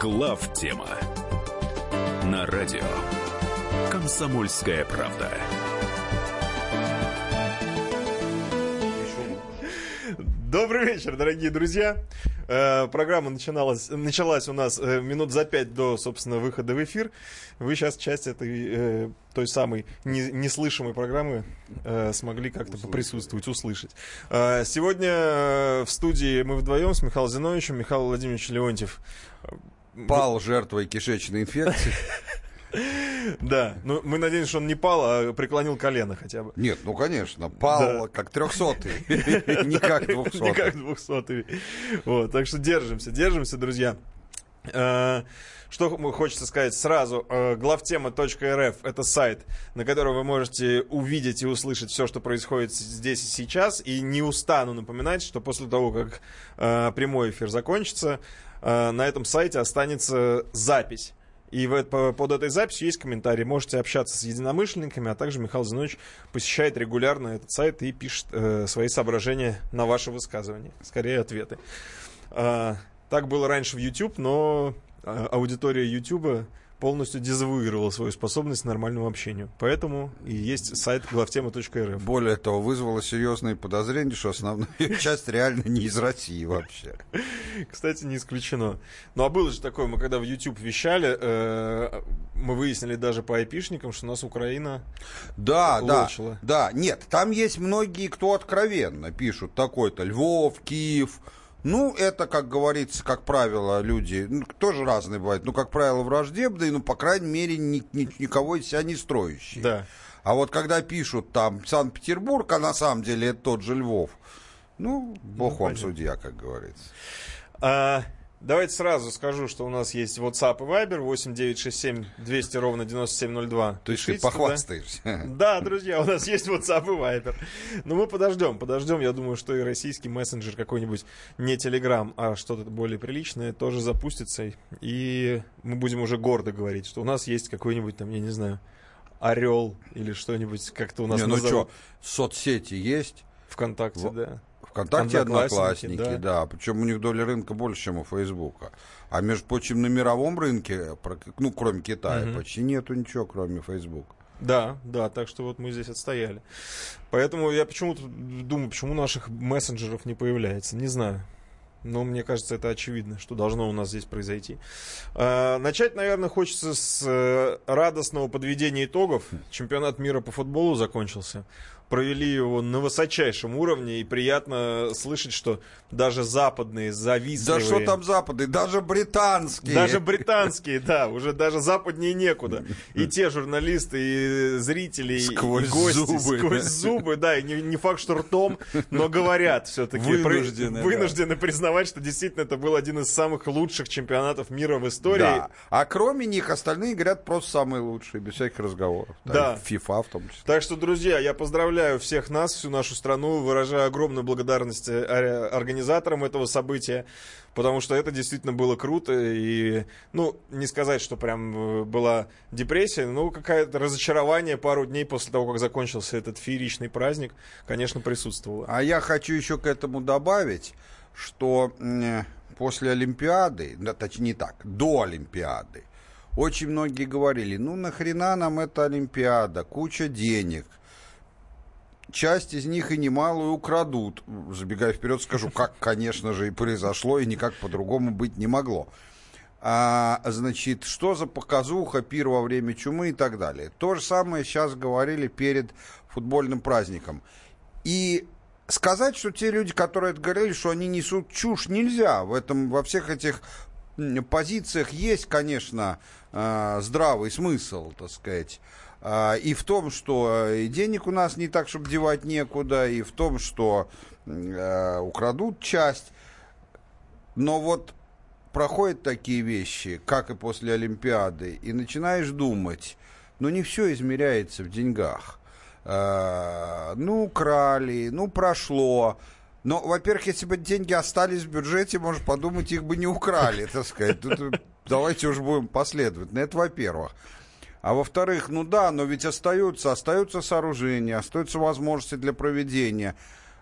Глав тема на радио Комсомольская правда. Добрый вечер, дорогие друзья. Э, программа начиналась, началась у нас э, минут за пять до, собственно, выхода в эфир. Вы сейчас часть этой э, той самой не, неслышимой программы э, смогли как-то поприсутствовать, услышать. Э, сегодня в студии мы вдвоем с Михаилом Зиновичем, Михаил Владимирович Леонтьев. Пал жертвой кишечной инфекции. Да, ну мы надеемся, что он не пал, а преклонил колено хотя бы. Нет, ну конечно, пал как трехсотый, не как двухсотый. Не как двухсотый. Вот, так что держимся, держимся, друзья. Э, что хочется сказать сразу, э, главтема.рф это сайт, на котором вы можете увидеть и услышать все, что происходит здесь и сейчас. И не устану напоминать, что после того, как э, прямой эфир закончится, на этом сайте останется запись и под этой записью есть комментарии. Можете общаться с единомышленниками, а также Михаил Зинович посещает регулярно этот сайт и пишет э, свои соображения на ваши высказывания. Скорее, ответы. Э, так было раньше в YouTube, но э, аудитория YouTube полностью дезавуировал свою способность к нормальному общению. Поэтому и есть сайт главтема.рф. Более того, вызвало серьезные подозрения, что основная часть реально не из России вообще. Кстати, не исключено. Ну а было же такое, мы когда в YouTube вещали, э, мы выяснили даже по айпишникам, что у нас Украина да, лочила. Да, да, нет, там есть многие, кто откровенно пишут такой-то Львов, Киев, ну, это, как говорится, как правило, люди, ну, тоже разные бывают, ну, как правило, враждебные, ну, по крайней мере, ни, ни, никого из себя не строящие. Да. А вот когда пишут там Санкт-Петербург, а на самом деле это тот же Львов, ну, бог ну, вам понятно. судья, как говорится. А, Давайте сразу скажу, что у нас есть WhatsApp и Viber 8967 200 ровно 9702. То есть ты похвастаешься. Да? да, друзья, у нас есть WhatsApp и Viber. Но мы подождем, подождем. Я думаю, что и российский мессенджер какой-нибудь, не Telegram, а что-то более приличное, тоже запустится. И мы будем уже гордо говорить, что у нас есть какой-нибудь там, я не знаю, Орел или что-нибудь как-то у нас Не, ну что, соцсети есть? ВКонтакте, в... да. ВКонтакте одноклассники, да. да. Причем у них доля рынка больше, чем у Фейсбука. А между прочим, на мировом рынке, ну, кроме Китая, угу. почти нету ничего, кроме Фейсбука. Да, да, так что вот мы здесь отстояли. Поэтому я почему-то думаю, почему наших мессенджеров не появляется. Не знаю. Но мне кажется, это очевидно, что должно у нас здесь произойти. А, начать, наверное, хочется с э, радостного подведения итогов. Чемпионат мира по футболу закончился провели его на высочайшем уровне, и приятно слышать, что даже западные, завистливые... Да что там западные, даже британские. Даже британские, да, уже даже западнее некуда. И те журналисты, и зрители, сквозь и гости, зубы. сквозь зубы, да, и не, не факт, что ртом, но говорят все-таки. Вынуждены. Вынуждены да. признавать, что действительно это был один из самых лучших чемпионатов мира в истории. Да. А кроме них остальные говорят просто самые лучшие, без всяких разговоров. Да. FIFA в том числе. Так что, друзья, я поздравляю поздравляю всех нас, всю нашу страну, выражаю огромную благодарность э, организаторам этого события, потому что это действительно было круто, и, ну, не сказать, что прям э, была депрессия, но какое-то разочарование пару дней после того, как закончился этот фееричный праздник, конечно, присутствовало. А я хочу еще к этому добавить, что после Олимпиады, да, точнее не так, до Олимпиады, очень многие говорили, ну нахрена нам эта Олимпиада, куча денег, часть из них и немалую украдут. Забегая вперед, скажу, как, конечно же, и произошло, и никак по-другому быть не могло. А, значит, что за показуха, пир во время чумы и так далее. То же самое сейчас говорили перед футбольным праздником. И сказать, что те люди, которые это говорили, что они несут чушь, нельзя. В этом, во всех этих позициях есть, конечно, а, здравый смысл, так сказать. А, и в том, что э, денег у нас не так, чтобы девать некуда, и в том, что э, украдут часть. Но вот проходят такие вещи, как и после Олимпиады, и начинаешь думать, ну не все измеряется в деньгах. Э, ну, украли, ну, прошло. Но, во-первых, если бы деньги остались в бюджете, можно подумать, их бы не украли, так сказать. Тут давайте уже будем последовательны. Это во-первых. А во-вторых, ну да, но ведь остаются, остаются сооружения, остаются возможности для проведения.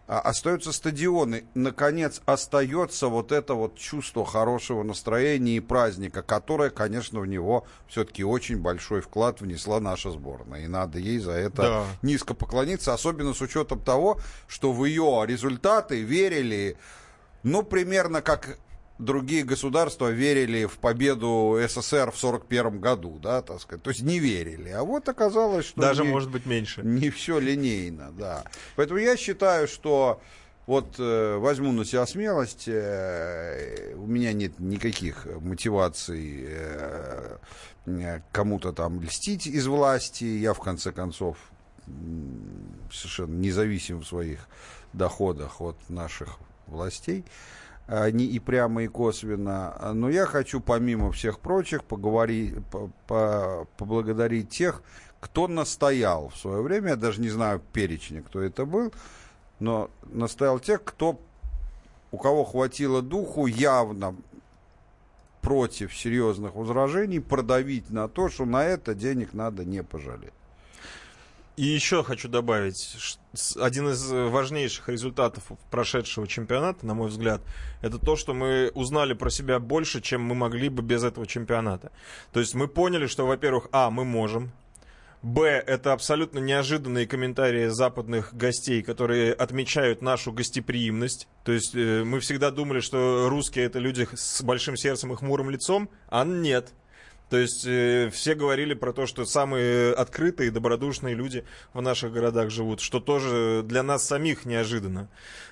а, остаются стадионы, наконец остается вот это вот чувство хорошего настроения и праздника, которое, конечно, в него все-таки очень большой вклад внесла наша сборная. И надо ей за это да. низко поклониться, особенно с учетом того, что в ее результаты верили, ну, примерно как другие государства верили в победу СССР в 41 году, да, так сказать. То есть не верили. А вот оказалось, что... Даже, не, может быть, меньше. Не все линейно, да. Поэтому я считаю, что вот э, возьму на себя смелость, э, у меня нет никаких мотиваций э, кому-то там льстить из власти. Я, в конце концов, совершенно независим в своих доходах от наших властей не и прямо, и косвенно. Но я хочу, помимо всех прочих, поговорить, по, по, поблагодарить тех, кто настоял в свое время, я даже не знаю перечня, кто это был, но настоял тех, кто, у кого хватило духу явно против серьезных возражений продавить на то, что на это денег надо не пожалеть. И еще хочу добавить, один из важнейших результатов прошедшего чемпионата, на мой взгляд, это то, что мы узнали про себя больше, чем мы могли бы без этого чемпионата. То есть мы поняли, что, во-первых, а, мы можем, Б, это абсолютно неожиданные комментарии западных гостей, которые отмечают нашу гостеприимность. То есть э, мы всегда думали, что русские это люди с большим сердцем и хмурым лицом, а нет. То есть э, все говорили про то, что самые открытые, добродушные люди в наших городах живут, что тоже для нас самих неожиданно.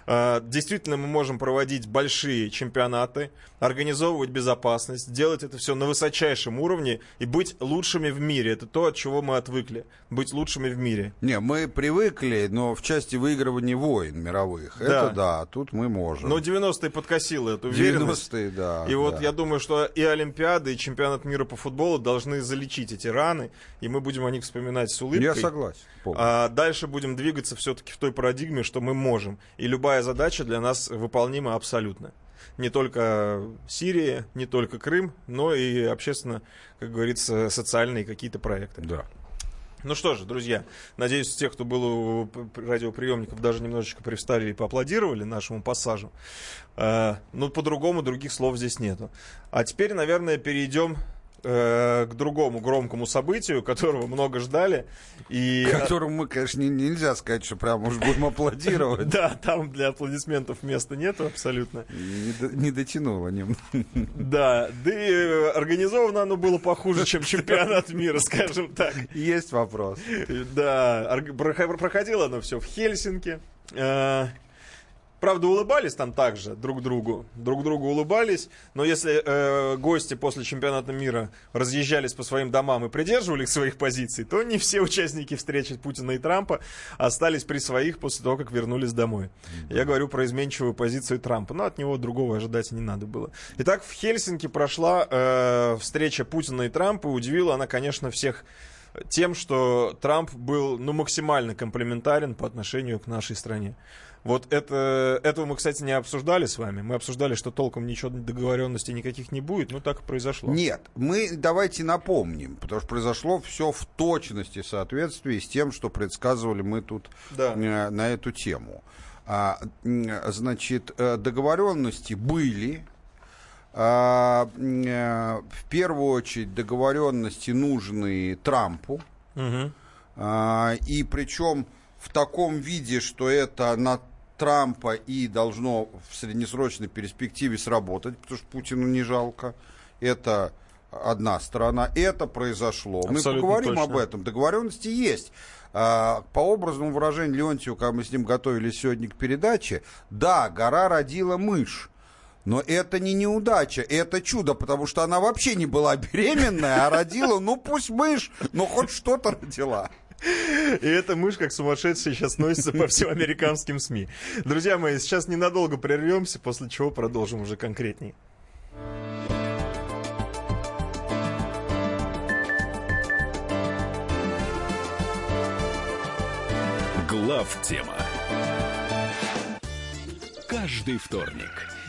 Э, действительно, мы можем проводить большие чемпионаты, организовывать безопасность, делать это все на высочайшем уровне и быть лучшими в мире. Это то, от чего мы отвыкли. Быть лучшими в мире. Не, мы привыкли, но в части выигрывания войн мировых. Да. Это да, тут мы можем. Но 90-е подкосило эту уверенность. 90-е, да. И да. вот я думаю, что и Олимпиады, и чемпионат мира по футболу должны залечить эти раны, и мы будем о них вспоминать с улыбкой. Я согласен. А дальше будем двигаться все-таки в той парадигме, что мы можем. И любая задача для нас выполнима абсолютно. Не только Сирия, не только Крым, но и общественно, как говорится, социальные какие-то проекты. Да. Ну что же, друзья, надеюсь, те, кто был у радиоприемников, даже немножечко привстали и поаплодировали нашему пассажу. Uh, ну, по-другому других слов здесь нету. А теперь, наверное, перейдем э, к другому громкому событию, которого много ждали. И... Которому мы, конечно, не, нельзя сказать, что прям уж будем аплодировать. Да, там для аплодисментов места нету абсолютно. Не дотянуло немного. Да, да и э, организовано оно было похуже, чем чемпионат мира, скажем так. Есть вопрос. Да, проходило оно все в Хельсинки. Правда, улыбались там также друг другу. Друг другу улыбались. Но если э, гости после чемпионата мира разъезжались по своим домам и придерживались своих позиций, то не все участники встречи Путина и Трампа остались при своих после того, как вернулись домой. Я говорю про изменчивую позицию Трампа. Но от него другого ожидать и не надо было. Итак, в Хельсинки прошла э, встреча Путина и Трампа. Удивила она, конечно, всех тем, что Трамп был ну, максимально комплементарен по отношению к нашей стране. Вот это, этого мы, кстати, не обсуждали с вами. Мы обсуждали, что толком ничего договоренности никаких не будет, но так и произошло. Нет, мы давайте напомним, потому что произошло все в точности в соответствии с тем, что предсказывали мы тут да. э, на эту тему. А, значит, э, договоренности были. А, э, в первую очередь договоренности нужны Трампу. Угу. И причем в таком виде, что это на Трампа и должно в среднесрочной перспективе сработать, потому что Путину не жалко. Это одна сторона. Это произошло. Абсолютно мы поговорим точно. об этом. Договоренности есть. А, по образному выражению Леонтьева, когда мы с ним готовились сегодня к передаче, да, гора родила мышь. Но это не неудача, это чудо, потому что она вообще не была беременная, а родила, ну пусть мышь, но хоть что-то родила. И эта мышь, как сумасшедшая, сейчас носится по всем американским СМИ. Друзья мои, сейчас ненадолго прервемся, после чего продолжим уже конкретней. Глав тема. Каждый вторник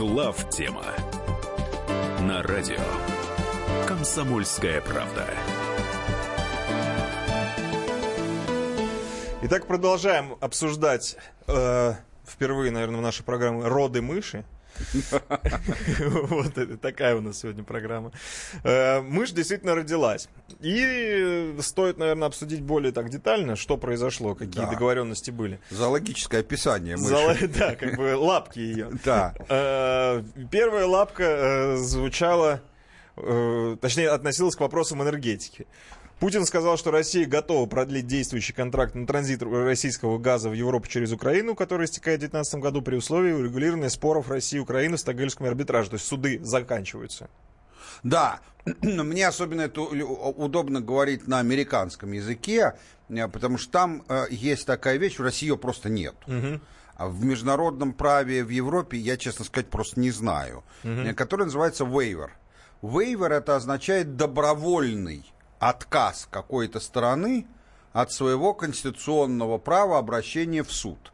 Глав тема на радио «Комсомольская правда». Итак, продолжаем обсуждать э, впервые, наверное, в нашей программе роды мыши. Вот это такая у нас сегодня программа. Э, мышь действительно родилась. И стоит, наверное, обсудить более так детально, что произошло, какие договоренности были. Зоологическое описание мыши. Да, как бы лапки ее. Да. Э, Первая лапка э, звучала, точнее, относилась к вопросам энергетики. Путин сказал, что Россия готова продлить действующий контракт на транзит российского газа в Европу через Украину, который истекает в 2019 году при условии урегулирования споров России и Украины в Стокгольмском арбитраже. То есть суды заканчиваются. Да, мне особенно это удобно говорить на американском языке, э, потому что там э, есть такая вещь, в России ее просто нет. А в международном праве в Европе, я, честно сказать, просто не знаю, э, который называется waiver. Waiver это означает добровольный отказ какой-то стороны от своего конституционного права обращения в суд.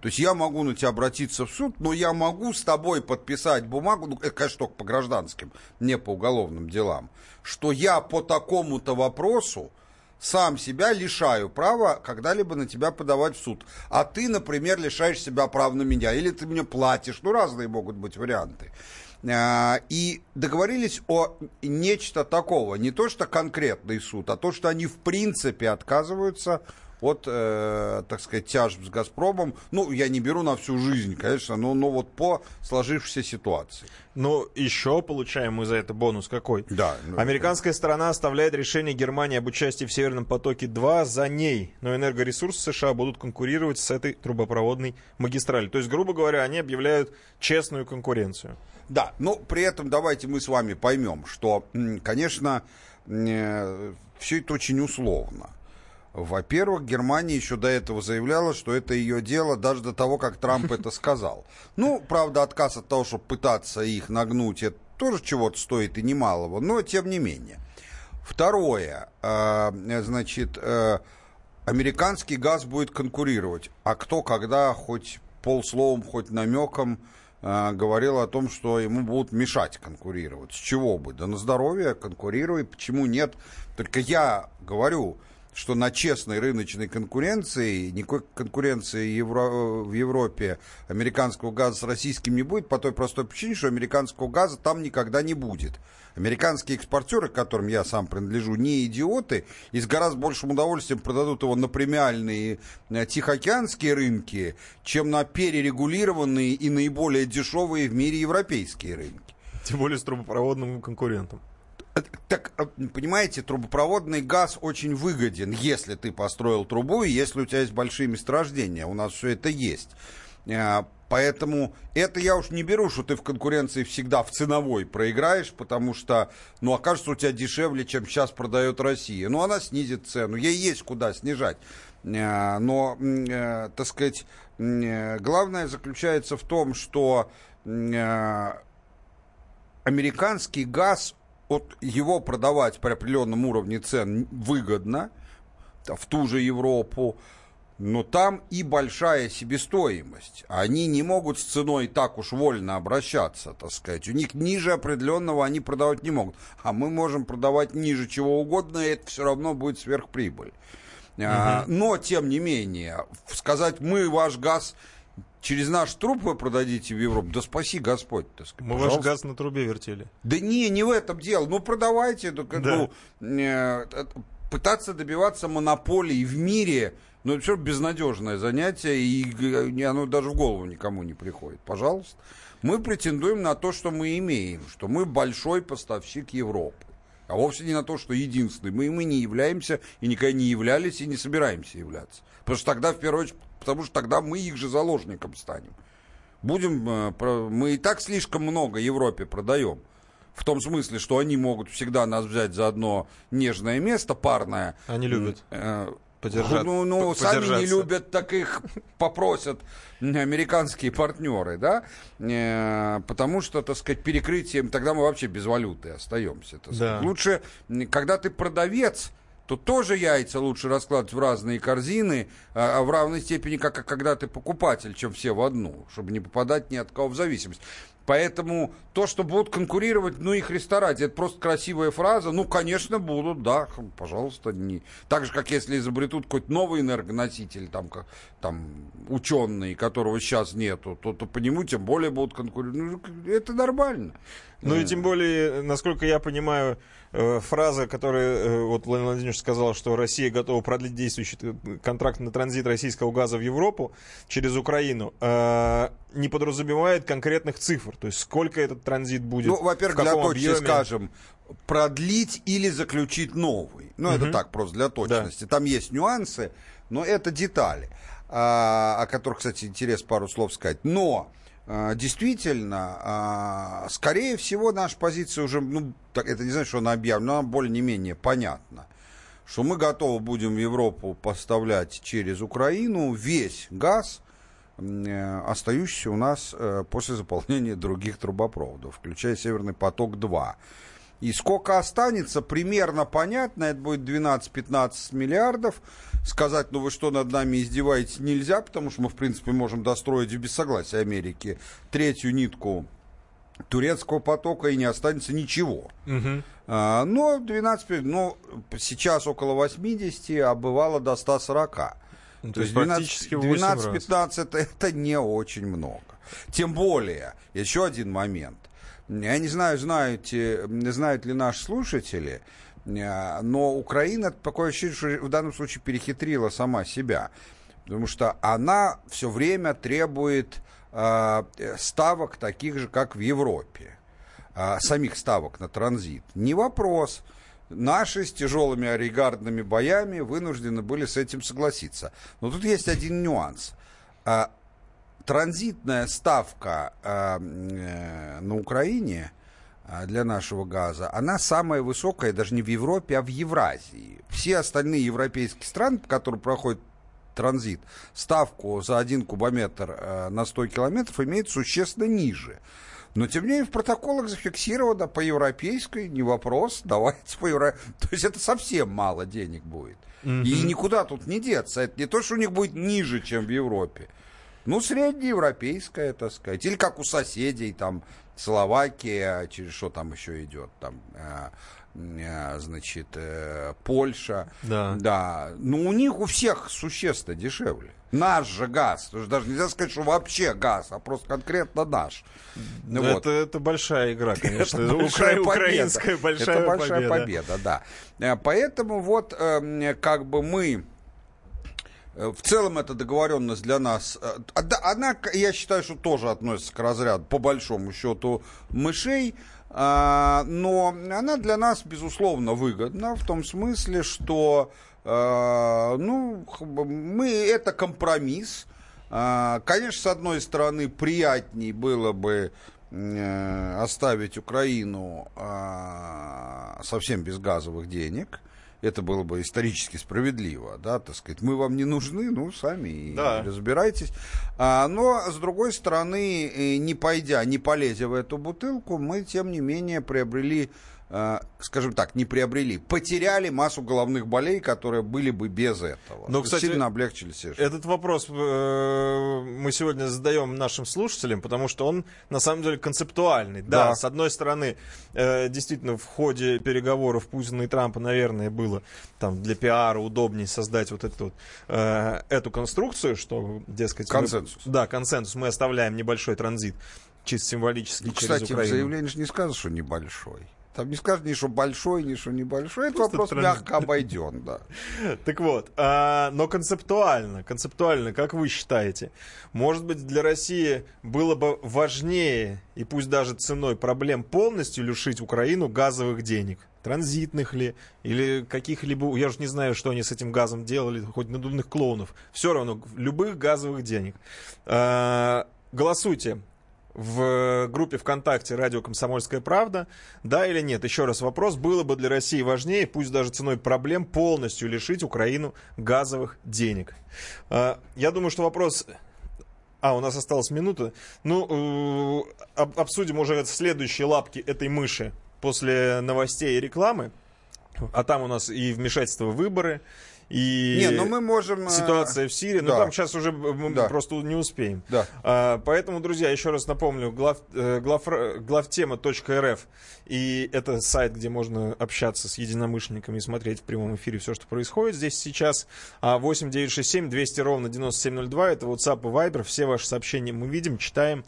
То есть я могу на тебя обратиться в суд, но я могу с тобой подписать бумагу, ну, это, конечно, только по гражданским, не по уголовным делам, что я по такому-то вопросу сам себя лишаю права когда-либо на тебя подавать в суд. А ты, например, лишаешь себя прав на меня, или ты мне платишь, ну, разные могут быть варианты. А, И договорились о нечто такого, не то что конкретный суд, а то, что они в принципе отказываются от, э, так сказать, тяжб с «Газпромом». Ну, я не беру на всю жизнь, конечно, но, но вот по сложившейся ситуации. Но еще получаем мы за это бонус какой? Да, ну, Американская сторона оставляет решение Германии об участии в Северном потоке-2 за ней, но энергоресурсы США будут конкурировать с этой трубопроводной магистралью. То есть, грубо говоря, они объявляют честную конкуренцию. Да, но при этом давайте мы с вами поймем, что, конечно, все это очень условно. Во-первых, Германия еще до этого заявляла, что это ее дело даже до того, как Трамп это сказал. Ну, правда, отказ от того, чтобы пытаться их нагнуть, это тоже чего-то стоит и немалого, но тем не менее. Второе, э, значит, э, американский газ будет конкурировать. А кто когда хоть полсловом, хоть намеком э, говорил о том, что ему будут мешать конкурировать. С чего бы? Да на здоровье конкурируй, почему нет? Только я говорю, что на честной рыночной конкуренции, никакой конкуренции Евро- в Европе американского газа с российским не будет, по той простой причине, что американского газа там никогда не будет. Американские экспортеры, к которым я сам принадлежу, не идиоты, и с гораздо большим удовольствием продадут его на премиальные э, тихоокеанские рынки, чем на перерегулированные и наиболее дешевые в мире европейские рынки. Тем более с трубопроводным конкурентом. Так, э, понимаете, трубопроводный газ очень выгоден, если ты построил трубу и если у тебя есть большие месторождения. У нас все это есть. Поэтому это я уж не беру, что ты в конкуренции всегда в ценовой проиграешь, потому что, ну, окажется у тебя дешевле, чем сейчас продает Россия. Ну, она снизит цену, ей есть куда снижать. Э, Но, э, так сказать, э, главное заключается в том, что американский газ, вот его продавать при определенном уровне цен выгодно в ту же Европу, но там и большая себестоимость. Они не могут с ценой так уж вольно обращаться, так сказать. У них ниже определенного они продавать не могут. А мы можем продавать ниже чего угодно, и это все равно будет сверхприбыль. А, но, тем не менее, сказать, мы ваш газ через наш труп вы продадите в Европу, да спаси Господь, так сказать. Мы ваш Пожалуйста. газ на трубе вертели. Да не, не в этом дело. Ну, продавайте. да, как Да. э, э, пытаться добиваться монополии в мире, ну, это все безнадежное занятие, и э, оно даже в голову никому не приходит. Пожалуйста. Мы претендуем на то, что мы имеем, что мы большой поставщик Европы. А вовсе не на то, что единственный. Мы, мы не являемся и никогда не являлись и не собираемся являться. Потому что тогда, в первую очередь, потому что тогда мы их же заложником станем. Будем, э, мы и так слишком много Европе продаем. В том смысле, что они могут всегда нас взять за одно нежное место парное. Они любят. Подержать, ну, ну сами не любят, так их попросят американские партнеры, да, э, потому что, так сказать, перекрытием, тогда мы вообще без валюты остаемся. Да. Лучше, когда ты продавец, то тоже яйца лучше раскладывать в разные корзины, а, а в равной степени, как когда ты покупатель, чем все в одну, чтобы не попадать ни от кого в зависимость. Поэтому то, что будут конкурировать, ну, их ресторать, это просто красивая фраза. Ну, конечно, будут, да, пожалуйста. Не... Так же, как если изобретут какой-то новый энергоноситель, там, как, там ученый, которого сейчас нету, то, то по нему тем более будут конкурировать. Ну, это нормально. Ну и тем более, насколько я понимаю, э, фраза, которая э, вот Владимир Владимирович сказал, что Россия готова продлить действующий э, контракт на транзит российского газа в Европу через Украину, не подразумевает конкретных цифр. То есть сколько этот транзит будет, Ну, во-первых, для точности объеме. скажем, продлить или заключить новый. Ну, это так, просто для точности. Там есть нюансы, но это детали, а, о которых, кстати, интерес пару слов сказать. Но действительно, а, скорее всего, наша позиция уже, ну, это не значит, что она объявлена, но она более-не-менее понятна. Что мы готовы будем в Европу поставлять через Украину весь газ, э, остающийся у нас э, после заполнения других трубопроводов, включая Северный поток-2. И сколько останется, примерно понятно, это будет 12-15 миллиардов. Сказать, ну вы что, над нами издеваетесь, нельзя, потому что мы, в принципе, можем достроить без согласия Америки третью нитку турецкого потока, и не останется ничего. Мгм. А, но 12, ну, сейчас около 80, а бывало до 140. Ну, то есть восемь раз. 12-15 это, не очень много. Тем более, еще один момент. Я не знаю, знаете, знают ли наши слушатели, но Украина, такое ощущение, что в данном случае перехитрила сама себя. Потому что она все время требует э, ставок таких же, как в Европе. А, самих ставок на транзит. Не вопрос. Наши с тяжелыми оригардными боями вынуждены были с этим согласиться. Но тут есть один нюанс. Транзитная ставка э, на Украине для нашего газа, она самая высокая даже не в Европе, а в Евразии. Все остальные европейские страны, по которым проходит транзит, ставку за один кубометр э, на 100 километров имеет существенно ниже. Но, тем не менее, в протоколах зафиксировано по европейской, не вопрос, давайте по евро... То есть это совсем мало денег будет. И никуда тут не деться. Это не то, что у них будет ниже, чем в Европе. Ну, среднеевропейская, так сказать. Или как у соседей, там, Словакия, через что там еще идет, там, э, э, значит, э, Польша. Да. Да. Ну, у них у всех существенно дешевле. Наш же газ. Даже нельзя сказать, что вообще газ, а просто конкретно наш. Ну, вот. это, это большая игра, конечно. Это большая Укра- победа. Украинская большая, Это большая победа. победа, да. Поэтому вот э, как бы мы в целом эта договоренность для нас, э, она, я считаю, что тоже относится к разряду, по большому счету, мышей, а, но она для нас, безусловно, выгодна в том смысле, что э, ну, мы, это компромисс. А, Конечно, с одной стороны, приятней было бы э, оставить Украину а, совсем без газовых денег. Это было бы исторически справедливо, да, так сказать. Мы вам не нужны, ну, сами Да. разбирайтесь. А, но, с другой стороны, не пойдя, не полезя в эту бутылку, мы, тем не менее, приобрели, скажем так, не приобрели, потеряли массу головных болей, которые были бы без этого. Ну, кстати, Сильно облегчили себе жизнь. Этот вопрос э, мы сегодня задаем нашим слушателям, потому что он на самом деле концептуальный. Да, Да. с одной стороны, э, действительно, в ходе переговоров Путина и Трампа, наверное, было там для пиара удобнее создать вот эту, э, эту конструкцию, что, дескать... мы- Консенсус. да, консенсус. Мы оставляем небольшой транзит, чисто символически Ну, через кстати, в Украину. заявлении же не сказано, что небольшой. Там не скажут ни что большой, ни что небольшой. Это вопрос транзит. мягко обойден, да. Так вот, а, но концептуально, концептуально, как вы считаете, может быть, для России было бы важнее, и пусть даже ценой проблем, полностью лишить Украину газовых денег? Транзитных ли, или каких-либо, я уже не знаю, что они с этим газом делали, хоть надувных клоунов. Все равно, любых газовых денег. А, голосуйте в группе ВКонтакте «Радио Комсомольская правда». Да или нет? Еще раз вопрос. Было бы для России важнее, пусть даже ценой проблем, полностью лишить Украину газовых денег? А, Я думаю, что вопрос... А, у нас осталась минута. Ну, э, об- обсудим уже следующие лапки этой мыши после новостей и рекламы. А там у нас и вмешательство в выборы, и Не, ну мы можем... э, ситуация в Сирии. Ну, да. там сейчас уже мы Да. просто не успеем. Да. А, Поэтому, друзья, еще раз напомню, глав, э, глав, главтема.рф и это сайт, где можно общаться с единомышленниками и смотреть в прямом эфире все, что происходит здесь сейчас. А 8967 200 ровно 9702 это WhatsApp и Viber. Все ваши сообщения мы видим, читаем.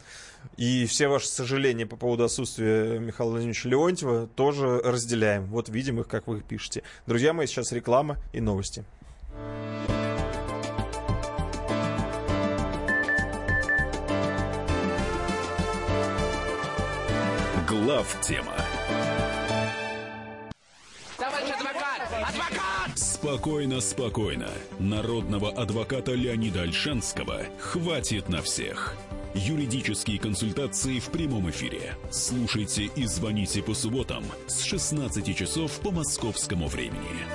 И все ваши сожаления по поводу отсутствия Михаила Владимировича Леонтьева тоже разделяем. Вот видим их, как вы их пишете. Друзья мои, сейчас реклама и новости. Глав тема. Товарищ адвокат! Адвокат! Спокойно, спокойно. Народного адвоката Леонида Альшанского хватит на всех. Юридические консультации в прямом эфире. Слушайте и звоните по субботам с 16 часов по московскому времени.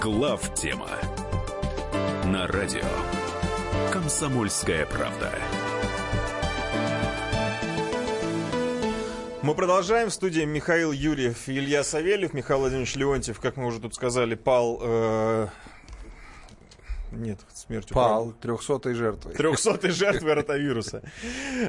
Глав тема на радио Комсомольская правда. Мы продолжаем. В студии Михаил Юрьев и Илья Савельев. Михаил Владимирович Леонтьев, как мы уже тут сказали, пал... э, Нет, смертью. Пал, трехсотой жертвой. Трехсотой жертвы ротавируса.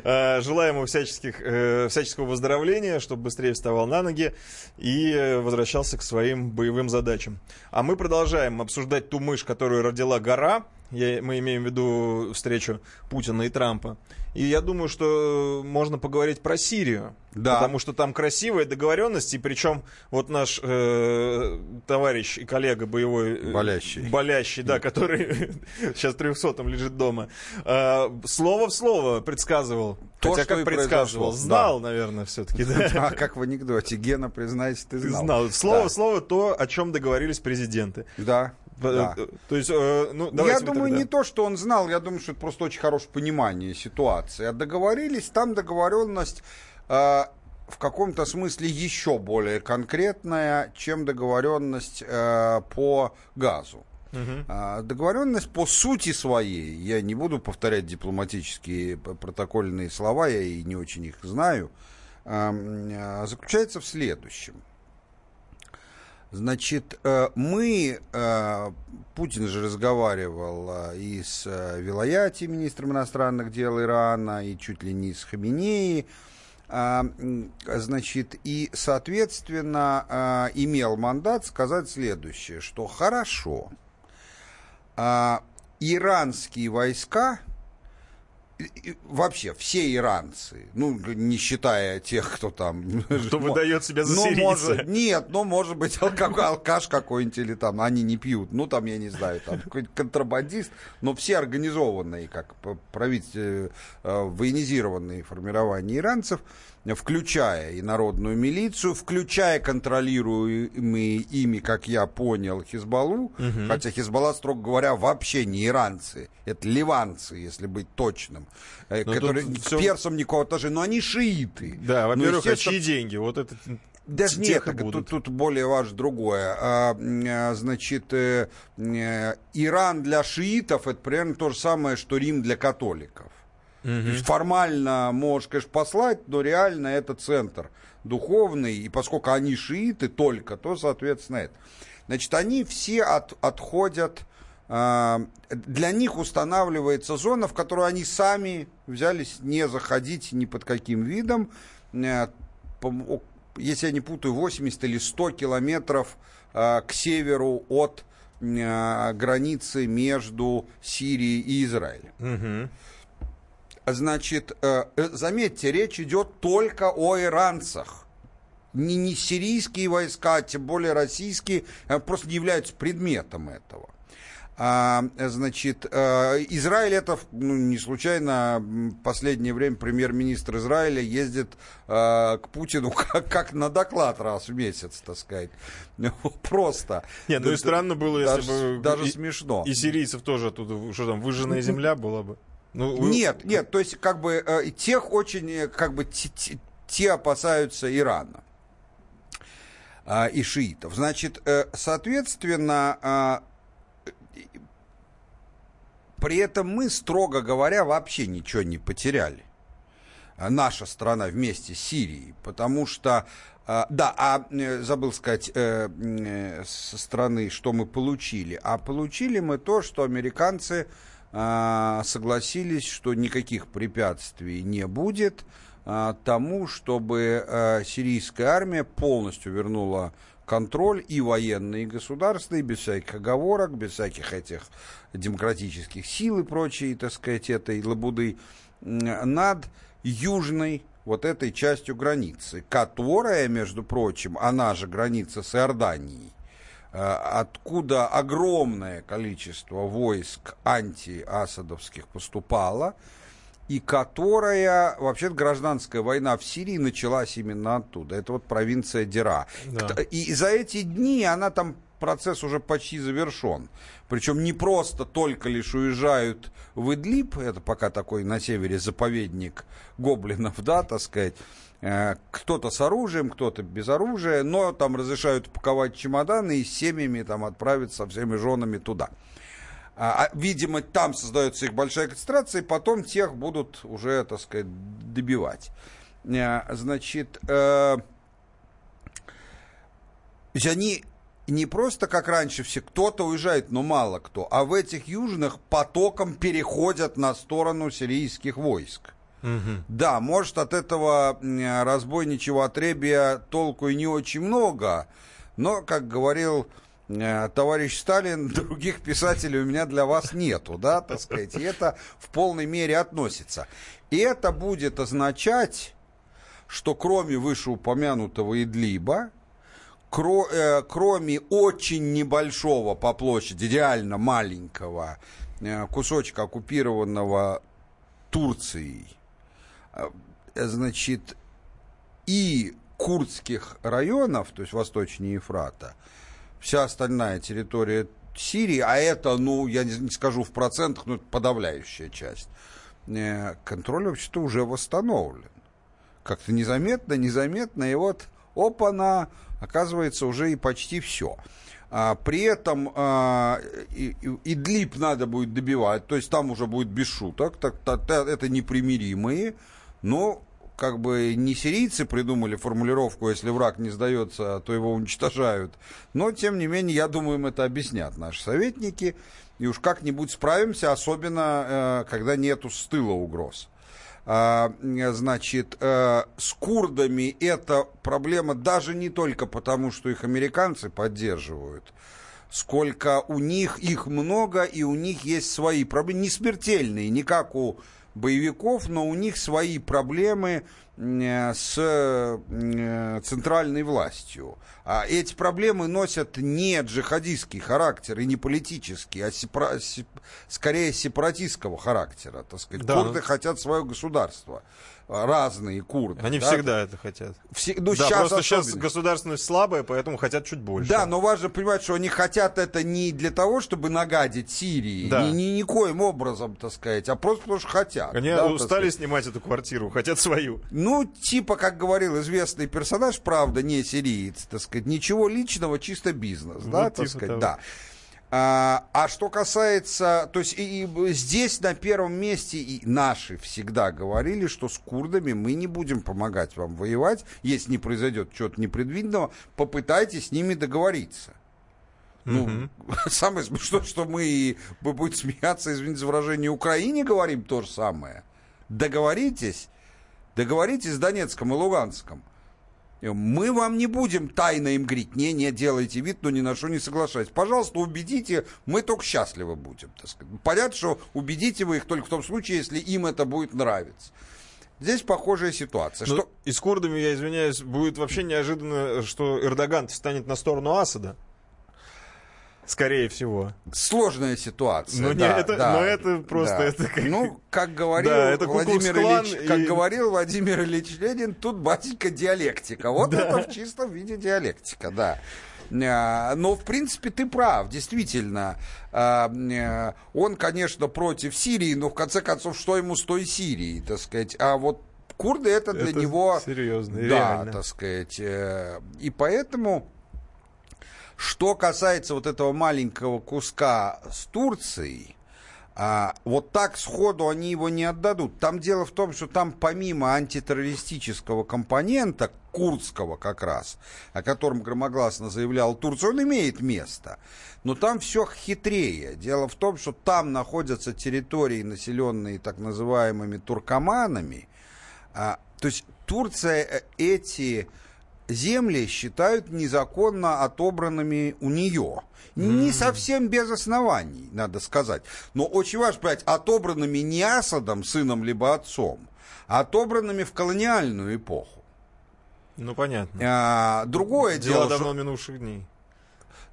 Э, Желаем ему всяческих, э, всяческого выздоровления, чтобы быстрее вставал на ноги и возвращался к своим боевым задачам. А мы продолжаем обсуждать ту мышь, которую родила гора. Я- мы имеем в виду встречу Путина и Трампа. И я думаю, что можно поговорить про Сирию. Да. Потому что там красивая договоренность, и причем вот наш э, товарищ и коллега боевой... э, Болящий. Болящий, да, который сейчас трехсотым лежит дома. э, слово в слово предсказывал. То, Хотя как предсказывал? Знал, наверное, все-таки, да. А как в анекдоте, Гена, признайся, ты Ты знал. знал. Слово в Да. слово то, о чем договорились президенты. Да, да. Э, То есть, э, ну, Я давайте вы думаю, тогда. не то, что он знал, я думаю, что это просто очень хорошее понимание ситуации. А договорились, там договоренность э, в каком-то смысле еще более конкретная, чем договоренность э, по газу. А, Договоренность по сути своей, я не буду повторять дипломатические протокольные слова, я и не очень их знаю, ам, а, заключается в следующем. Значит, э, мы, э, Путин же разговаривал э, и с Вилаяти, министром иностранных дел Ирана, и чуть ли не с Хаминеи, а, значит, и, соответственно, имел мандат сказать следующее, что хорошо, а, иранские войска, и- вообще все иранцы, ну, не считая тех, кто там... Кто выдает себя за ну, сирийца. может, нет, ну, может быть, алкоголь, алкаш какой-нибудь или там, они не пьют, ну, там, я не знаю, там, какой-нибудь контрабандист, но все организованные, как правительство, военизированные формирования иранцев, включая и народную милицию, включая контролируемые ими, как я понял, Хизбаллу, хотя Хизбалла, строго говоря, вообще не иранцы, это ливанцы, если быть точным, э, Ну, тут которые к персам никакого отношения, но они шииты. Да, Ну, во-первых, а естественно, чьи деньги? Вот это... даже нет, будут. тут, тут более важно другое. А, а, значит, э, э, Иран для шиитов это примерно то же самое, что Рим для католиков. Есть формально можешь, конечно, послать, но реально это центр духовный, и поскольку они шииты только, то, соответственно, это. Значит, они все от- отходят, а, для них устанавливается зона, в которую они сами взялись не заходить ни под каким видом. Э, по- Если я не путаю, 80 или 100 километров а, к северу от э, границы между Сирией и Израилем. Мгм. Значит, э, э, заметьте, речь идет только о иранцах. Не, не сирийские войска, а тем более российские, э, просто не являются предметом этого. А, значит, Израиль это ну, не случайно в последнее время премьер-министр Израиля ездит э, к Путину как, как на доклад раз в месяц, так сказать. Просто. Нет, ну и странно было, если даже, бы... даже и- смешно. И сирийцев тоже оттуда, что там, выжженная земля была бы. Ну, вы- Нет, нет, то есть как бы э, тех очень, э, как бы те, те- опасаются Ирана а, и шиитов. Значит, э, соответственно, а, э, при этом мы, строго говоря, вообще ничего не потеряли. А, Наша страна вместе с Сирией, потому что да, а э, забыл сказать э, э, со стороны, что мы получили. А получили мы то, что американцы согласились, что никаких препятствий не будет а, тому, чтобы а, сирийская армия полностью вернула контроль и военный, и государственный, без всяких оговорок, без всяких этих демократических сил и прочей, так сказать, этой лабуды, над южной вот этой частью границы, которая, между прочим, она же граница с Иорданией, откуда огромное количество войск антиасадовских поступало, и которая, вообще гражданская война в Сирии началась именно оттуда. Это вот провинция Дера. Да. И за эти дни она там процесс уже почти завершен. Причем не просто только лишь уезжают в Идлиб, это пока такой на севере заповедник гоблинов, да, так сказать, э, кто-то с оружием, кто-то без оружия, но там разрешают паковать чемоданы и с семьями там отправиться со всеми женами туда. А, а, видимо, там создается их большая концентрация, и потом тех будут уже, так сказать, добивать. Э, Значит, э, они не просто как раньше все, кто-то уезжает, но мало кто, а в этих южных потоком переходят на сторону сирийских войск. Да, может от этого разбойничьего отребия толку и не очень много, но, как говорил э, товарищ Сталин, других писателей у меня для вас нету, да, так сказать, и это в полной мере относится. И это будет означать, что кроме вышеупомянутого Идлиба, кро- э, кроме очень небольшого по площади, идеально маленького э, кусочка оккупированного Турцией, значит, и курдских районов, то есть восточнее Ефрата, вся остальная территория Сирии, а это, ну, я не, скажу в процентах, но это подавляющая часть, э, контроль вообще-то уже восстановлен. Как-то незаметно, незаметно, и вот опа-на, оказывается, уже и почти все. А, при этом а, и, и- Идлиб надо будет добивать, то есть там уже будет без шуток, так- так, это непримиримые, но как бы не сирийцы придумали формулировку, если враг не сдается, то его уничтожают. Но, тем не менее, я думаю, им это объяснят наши советники. И уж как-нибудь справимся, особенно э, когда нету с тыла угроз. А, значит, э, с курдами эта проблема даже не только потому, что их американцы поддерживают, сколько у них их много, и у них есть свои проблемы, не смертельные, не как у боевиков, но у них свои проблемы э, с э, центральной властью. А эти проблемы носят не джихадистский характер и не политический, а сепара- сеп- скорее сепаратистского характера. Так сказать. Да, Курды хотят свое государство. Разные курды. Они да. всегда это хотят. Все- ну, да, щас просто сейчас государственность слабая, поэтому хотят чуть больше. Да, но важно понимать, что они хотят это не для того, чтобы нагадить Сирии, Да. ни, ни- никоим образом, так сказать, а просто потому что хотят. Они да, устали снимать эту квартиру, хотят свою. Ну, типа, как говорил известный персонаж, правда, не сириец, так сказать, ничего личного, чисто бизнес, да, Вот так типа сказать, того. да. А, а что касается, то есть и, и здесь на первом месте и наши всегда говорили, что с курдами мы не будем помогать вам воевать, если не произойдет чего-то непредвиденного, попытайтесь с ними договориться. Ну, самое смешное, что мы, вы будете смеяться, извините за выражение, Украине говорим то же самое. Договоритесь, договоритесь с Донецком и Луганском. Мы вам не будем тайно им говорить, не, не делайте вид, но ни на что не соглашайтесь. Пожалуйста, убедите, мы только счастливы будем. Так сказать. Понятно, что убедите вы их только в том случае, если им это будет нравиться. Здесь похожая ситуация. Ну, что... И с курдами, я извиняюсь, будет вообще неожиданно, что Эрдоган встанет на сторону Асада. Скорее всего. Сложная ситуация. Но, да, не, это, да, но это просто... да. Это как... Ну, как говорил, Да, это Владимир Ильич, и- как говорил Владимир Ильич Ленин, тут, батенька, диалектика. Вот это в чистом виде диалектика, да. А, Но, в принципе, ты прав, действительно. А, э, Он, конечно, против Сирии, но, в конце концов, что ему с той Сирией, так сказать. А вот курды это для Это него... серьезно, Да, реально. так сказать. э, И поэтому... Что касается вот этого маленького куска с Турцией, а, вот так сходу они его не отдадут. Там дело в том, что там помимо антитеррористического компонента, курдского как раз, о котором громогласно заявлял Турция, он имеет место. Но там все хитрее. Дело в том, что там находятся территории, населенные так называемыми туркоманами. А, то есть Турция э, эти земли считают незаконно отобранными у нее. Не совсем без оснований, надо сказать. Но очень важно понять, отобранными не Асадом, сыном либо отцом, а отобранными в колониальную эпоху. Ну, понятно. А, другое Дело дело, давно что... минувших дней.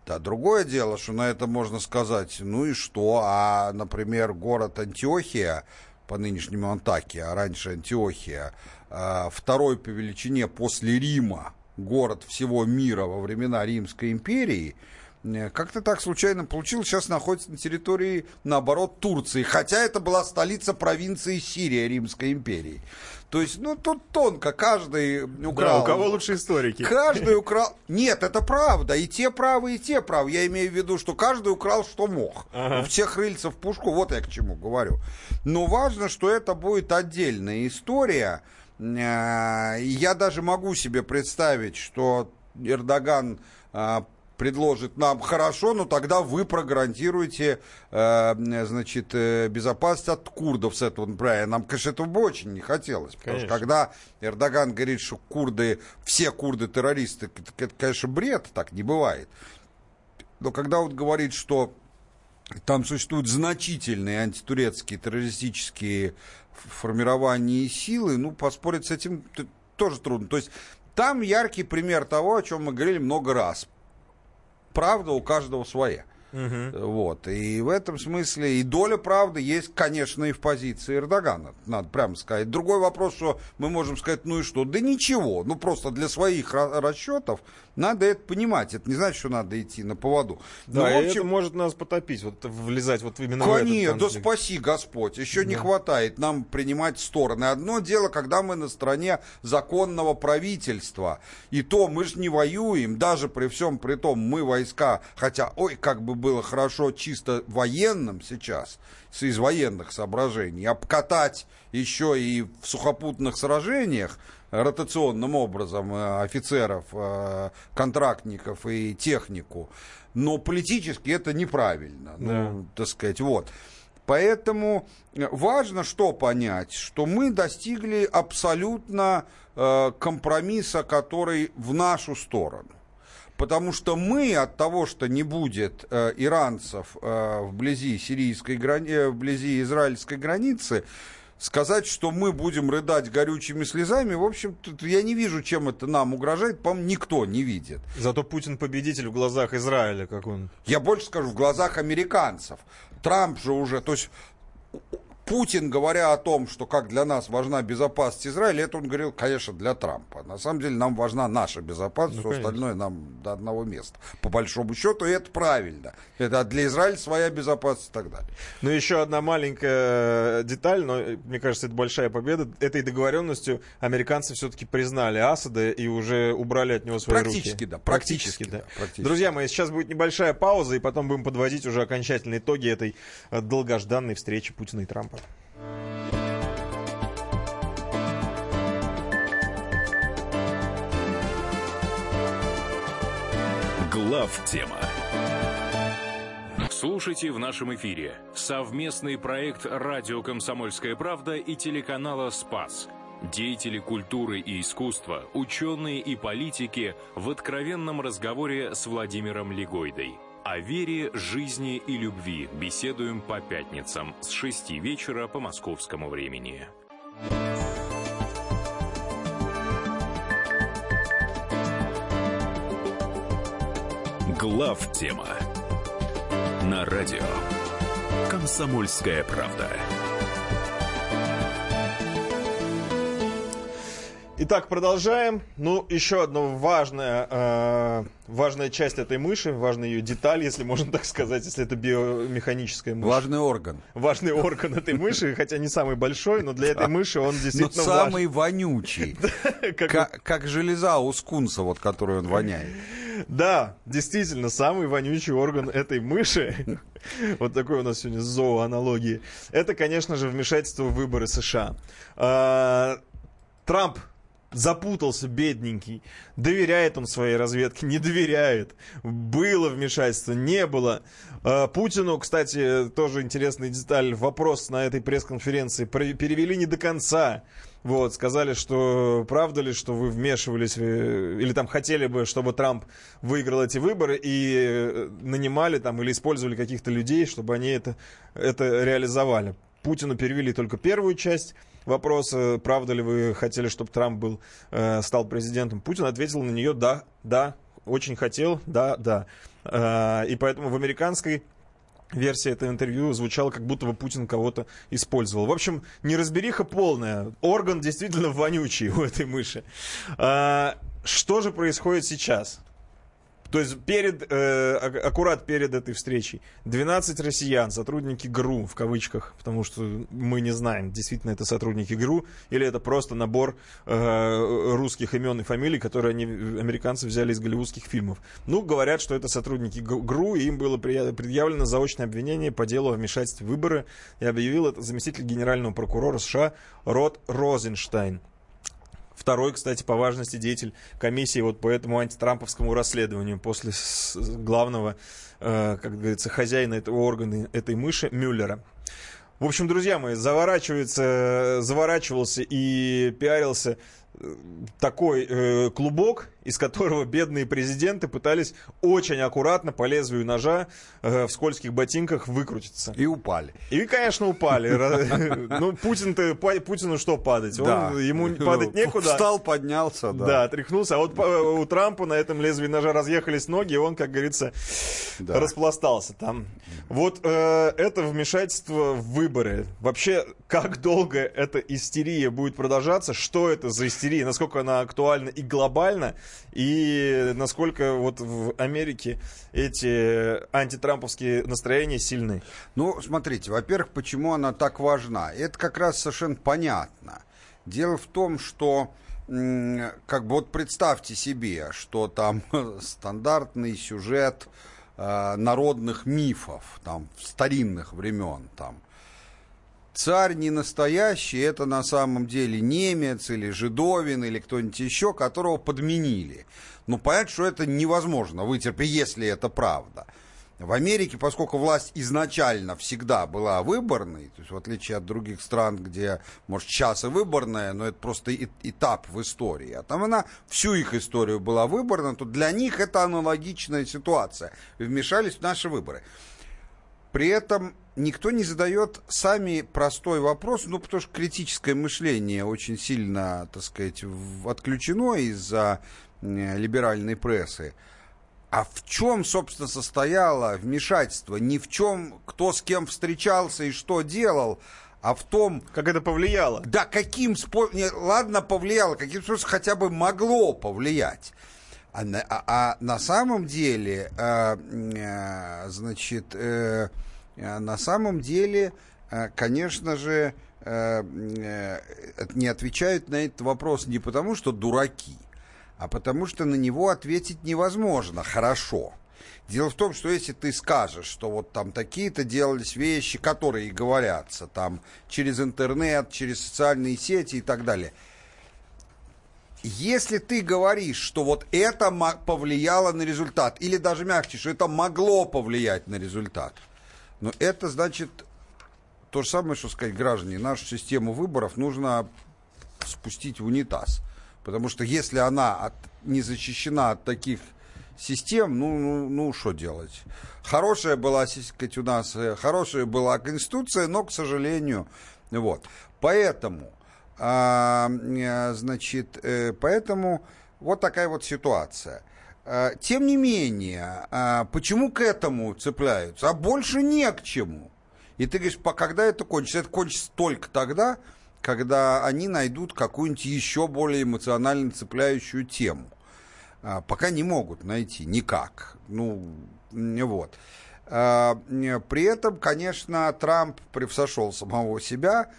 Да, другое дело, что на это можно сказать, ну и что, а, например, город Антиохия, по нынешнему Антакия, а раньше Антиохия, а, второй по величине после Рима город всего мира во времена Римской империи, э, как-то так случайно получилось, сейчас находится на территории, наоборот, Турции, хотя это была столица провинции Сирия Римской империи. То есть, ну, тут тонко, каждый украл. Да, у кого лучше историки? Каждый украл... Нет, это правда. И те правы, и те правы. Я имею в виду, что каждый украл, что мог. Ага. У всех рыльца в пушку. Вот я к чему говорю. Но важно, что это будет отдельная история. Э, Я даже могу себе представить, что Эрдоган э, предложит нам хорошо, но тогда вы прогарантируете э, значит, э, безопасность от курдов с этого направления. Нам, конечно, этого бы очень не хотелось. Потому что Конечно. когда Эрдоган говорит, что курды, все курды террористы, это, это, конечно, бред, так не бывает. Но когда он говорит, что там существуют значительные антитурецкие террористические ф- формирования и силы, ну, поспорить с этим тоже трудно. То есть там яркий пример того, о чем мы говорили много раз. Правда у каждого своя. Вот. И в этом смысле и доля правды есть, конечно, и в позиции Эрдогана, надо прямо сказать. Другой вопрос, что мы можем сказать, ну и что? Да ничего, ну просто для своих ра- расчетов надо это понимать. Это не значит, что надо идти на поводу. Да, Но, и в общем, это может нас потопить, вот влезать вот именно в Конечно, этот да спаси Господь. Еще не хватает нам принимать стороны. Одно дело, когда мы на стороне законного правительства. И то мы же не воюем, даже при всем при том, мы войска, хотя, ой, как бы было хорошо чисто военным сейчас, из военных соображений, обкатать еще и в сухопутных сражениях, ротационным образом э, офицеров, э, контрактников и технику. Но политически это неправильно. Ну, так сказать, вот. Поэтому э, важно что понять, что мы достигли абсолютно э, компромисса, который в нашу сторону. Потому что мы от того, что не будет э, иранцев э, вблизи сирийской грани... вблизи израильской границы, сказать, что мы будем рыдать горючими слезами, в общем, я не вижу, чем это нам угрожает, по-моему, никто не видит. Зато Путин победитель в глазах Израиля, как он. Я больше скажу, в глазах американцев. Трамп же уже, то есть Путин, говоря о том, что как для нас важна безопасность Израиля, это он говорил, конечно, для Трампа. На самом деле нам важна наша безопасность, Ну, все остальное нам до одного места. По большому счету, и это правильно. Это для Израиля своя безопасность и так далее. Ну, еще одна маленькая деталь, но э, мне кажется, это большая победа. Этой договоренностью американцы все-таки признали Асада и уже убрали от него свои Практически, руки. да, практически, да. да, практически. Друзья мои, сейчас будет небольшая пауза, и потом будем подводить уже окончательные итоги этой э, долгожданной встречи Путина и Трампа. Глав тема. Слушайте в нашем эфире совместный проект «Радио Комсомольская правда» и телеканала «Спас». Деятели культуры и искусства, ученые и политики в откровенном разговоре с Владимиром Легойдой. О вере, жизни и любви беседуем по пятницам с 6 вечера по московскому времени. Глав тема на радио Комсомольская правда. Итак, продолжаем. Ну, еще одна важная, э, важная часть этой мыши, важная ее деталь, если можно так сказать, если это биомеханическая мышь. Важный орган. Важный орган этой мыши, хотя не самый большой, но для этой мыши он Но действительно самый вонючий. как железа у скунса, вот которую он воняет. Да, действительно, самый вонючий орган этой мыши, вот такой у нас сегодня зооаналогии, это, конечно же, вмешательство в выборы США. А, Трамп запутался, бедненький. Доверяет он своей разведке, не доверяет. Было вмешательство, не было. А, Путину, кстати, тоже интересная деталь, вопрос на этой пресс-конференции перевели не до конца. Вот, сказали, что правда ли, что вы вмешивались, э, или там хотели бы, чтобы Трамп выиграл эти выборы и э, нанимали там или использовали каких-то людей, чтобы они это, это реализовали. Путину перевели только первую часть вопроса, правда ли вы хотели, чтобы Трамп был, э, стал президентом. Путин ответил на нее да, да, очень хотел, да, да. Э, и поэтому в американской версия этого интервью звучала, как будто бы Путин кого-то использовал. В общем, неразбериха полная. Орган действительно вонючий у этой мыши. Что же происходит сейчас? То есть перед, э, ак- аккурат перед этой встречей 12 россиян, сотрудники ГРУ в кавычках, потому что мы не знаем, действительно это сотрудники ГРУ или это просто набор э, русских имен и фамилий, которые они, американцы взяли из голливудских фильмов. Ну, говорят, что это сотрудники ГРУ, и им было предъявлено заочное обвинение по делу о вмешательстве в выборы, и объявил это заместитель генерального прокурора США Рот Розенштайн. Второй, кстати, по важности деятель комиссии вот по этому антитрамповскому расследованию после главного, э, как говорится, хозяина этого органа, этой мыши, Мюллера. В общем, друзья мои, заворачивается, заворачивался и пиарился э, такой э, клубок, из которого бедные президенты пытались очень аккуратно по лезвию ножа э, в скользких ботинках выкрутиться. И упали. И, конечно, упали. Ну, Путин-то, Путину что падать? Ему падать некуда. Встал, поднялся, да. Да, отряхнулся. А вот у Трампа на этом лезвии ножа разъехались ноги, и он, как говорится, распластался там. Вот э, это вмешательство в выборы. Вообще, как долго эта истерия будет продолжаться? Что это за истерия? Насколько она актуальна и глобальна? И насколько вот в Америке эти антитрамповские настроения сильны? Ну, смотрите, во-первых, почему она так важна? Это как раз совершенно понятно. Дело в том, что как бы вот представьте себе, что там стандартный сюжет э, народных мифов, там, старинных времен, там, царь не настоящий, это на самом деле немец или жидовин или кто-нибудь еще, которого подменили. Ну, понятно, что это невозможно вытерпеть, если это правда. В Америке, поскольку власть изначально всегда была выборной, то есть в отличие от других стран, где, может, сейчас и выборная, но это просто этап в истории, а там она всю их историю была выборна, то для них это аналогичная ситуация. Вмешались в наши выборы. При этом никто не задает сами простой вопрос, ну, потому что критическое мышление очень сильно, так сказать, отключено из-за э, либеральной прессы. А в чем, собственно, состояло вмешательство? Не в чем, кто с кем встречался и что делал, а в том, Как это повлияло? да, каким способом, ладно, повлияло, каким способом хотя бы могло повлиять. А а- а на самом деле, э, значит, э, на самом деле, э, конечно же, э, не отвечают на этот вопрос не потому, что дураки, а потому что на него ответить невозможно хорошо. Дело в том, что если ты скажешь, что вот там такие-то делались вещи, которые и говорятся там через интернет, через социальные сети и так далее. Если ты говоришь, что вот это повлияло на результат, или даже мягче, что это могло повлиять на результат, но это значит то же самое, что сказать, граждане, нашу систему выборов нужно спустить в унитаз. Потому что если она от, не защищена от таких систем, ну, ну, ну, что делать? Хорошая была, сказать, у нас, э, хорошая была Конституция, но, к сожалению, вот. Поэтому, значит, э, поэтому вот такая вот ситуация. А, тем не менее, а, почему к этому цепляются? А больше не к чему. И ты говоришь, когда это кончится? Это кончится только тогда, когда они найдут какую-нибудь еще более эмоционально цепляющую тему. А, пока не могут найти никак. Ну, вот. А, при этом, конечно, Трамп превзошел самого себя,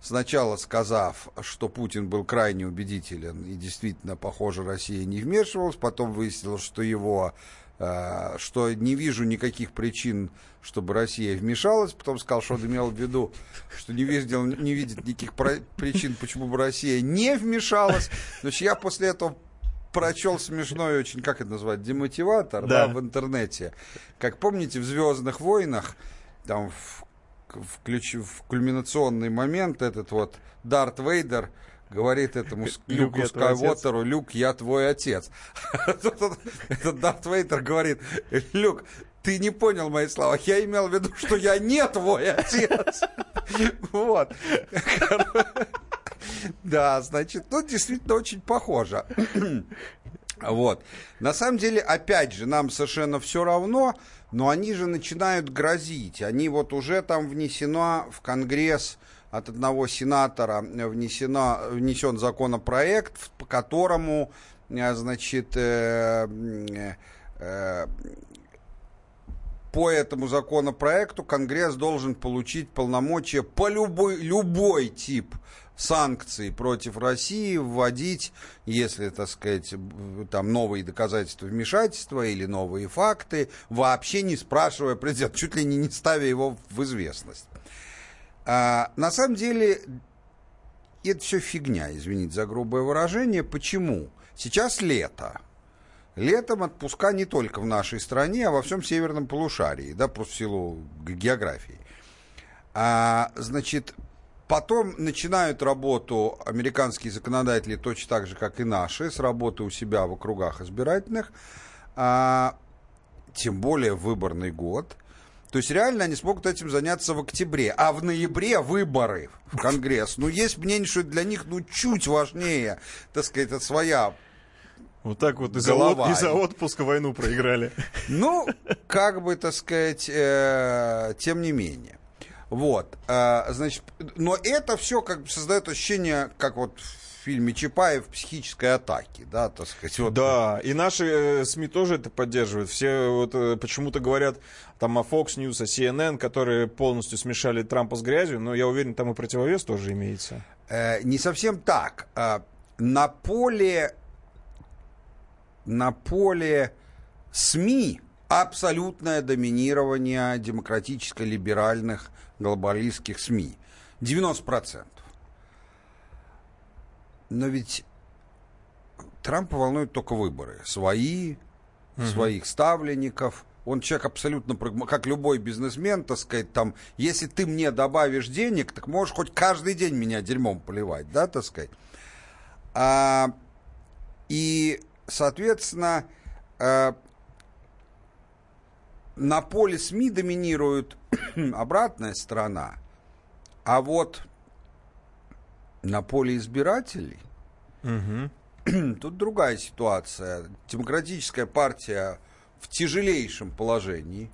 сначала сказав, что Путин был крайне убедителен и действительно, похоже, Россия не вмешивалась, потом выяснилось, что его а, что не вижу никаких причин, чтобы Россия вмешалась, потом сказал, что он имел в виду, что не, видел, не видит никаких причин, почему бы Россия не вмешалась. Значит, я после этого прочел смешной очень, как это назвать, демотиватор да. Да, в интернете. Как помните, в Звездных войнах, там в, ключ, в кульминационный момент этот вот Дарт Вейдер говорит этому Люк, Люку Скайуотеру, Люк, я твой отец. Этот Дарт Вейдер говорит, Люк, ты не понял мои слова. Я имел в виду, что я не твой отец. Вот. Да, значит, ну, действительно очень похоже. Вот. На самом деле, опять же, нам совершенно все равно, но они же начинают грозить. Они вот уже там внесено в Конгресс от одного сенатора внесено, внесен законопроект, по которому, э, значит, э, э, по этому законопроекту Конгресс должен получить полномочия по любой, любой тип санкций против России вводить, если, так сказать, там новые доказательства вмешательства или новые факты, вообще не спрашивая президента, чуть ли не, не ставя его в известность. А, на самом деле, это все фигня, извините за грубое выражение. Почему? Сейчас лето. Летом отпуска не только в нашей стране, а во всем северном полушарии, да, просто в силу географии. А, значит, Потом начинают работу американские законодатели точно так же, как и наши, с работы у себя в округах избирательных, а, тем более выборный год. То есть реально они смогут этим заняться в октябре, а в ноябре выборы в Конгресс. Ну, есть мнение, что для них ну, чуть важнее, так сказать, это своя вот так вот из-за, от, из отпуска войну проиграли. Ну, как бы, так сказать, э, тем не менее. Вот, а, значит, но это все как бы создает ощущение, как вот в фильме Чапаев психической атаки, да, так сказать. Вот. Да, и наши э, СМИ тоже это поддерживают. Все вот э, почему-то говорят там о Fox News, о CNN, которые полностью смешали Трампа с грязью, но я уверен, там и противовес тоже имеется. Э, не совсем так. На поле, на поле СМИ абсолютное доминирование демократическо-либеральных глобалистских СМИ. 90%. Но ведь Трампа волнуют только выборы. Свои, угу. своих ставленников. Он человек абсолютно, как любой бизнесмен, так сказать, там, если ты мне добавишь денег, так можешь хоть каждый день меня дерьмом поливать, да, так сказать. А, и, соответственно, а, на поле СМИ доминирует обратная сторона, а вот на поле избирателей угу. тут другая ситуация. Демократическая партия в тяжелейшем положении.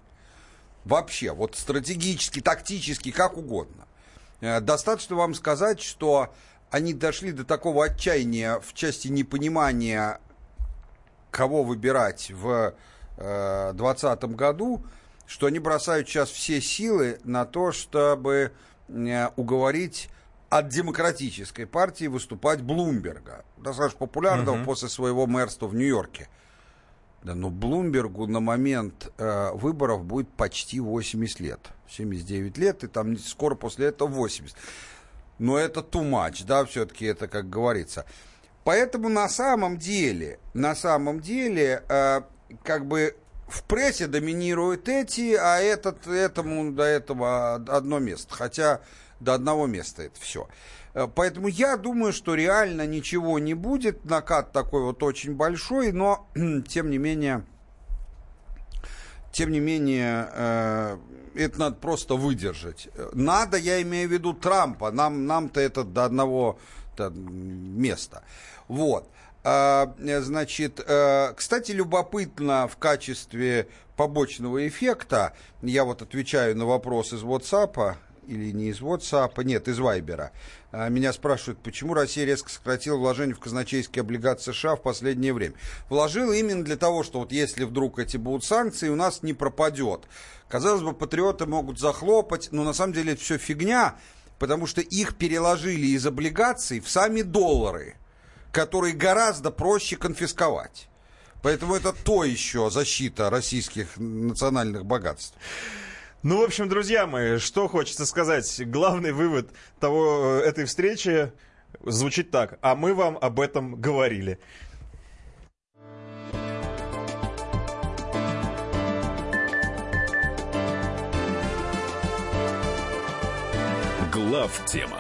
Вообще, вот стратегически, тактически, как угодно. Э, достаточно вам сказать, что они дошли до такого отчаяния в части непонимания, кого выбирать в 2020 году, что они бросают сейчас все силы на то, чтобы э, уговорить от демократической партии выступать Блумберга, достаточно популярного угу. после своего мэрства в Нью-Йорке. Да, но Блумбергу на момент э, выборов будет почти 80 лет. 79 лет, и там скоро после этого 80. Но это too much, да, все-таки это, как говорится. Поэтому на самом деле, на самом деле, э, как бы в прессе доминируют эти, а этот, этому до этого одно место. Хотя до одного места это все. Э, Поэтому я думаю, что реально ничего не будет. Накат такой вот очень большой, но тем не менее, тем не менее, э, это надо просто выдержать. Надо, я имею в виду Трампа. Нам, нам-то это до одного места. Вот. А, Значит, э, кстати, любопытно в качестве побочного эффекта, я вот отвечаю на вопрос из WhatsApp, или не из WhatsApp, нет, из Вайбера. Меня спрашивают, почему Россия резко сократила вложения в казначейские облигации США в последнее время. Вложила именно для того, что вот если вдруг эти будут санкции, у нас не пропадет. Казалось бы, патриоты могут захлопать, но на самом деле это все фигня, потому что их переложили из облигаций в сами доллары, которые гораздо проще конфисковать. Поэтому это то еще защита российских национальных богатств. Ну, в общем, друзья мои, что хочется сказать. Главный вывод того, э, этой встречи звучит так. А мы вам об этом говорили. Глав тема.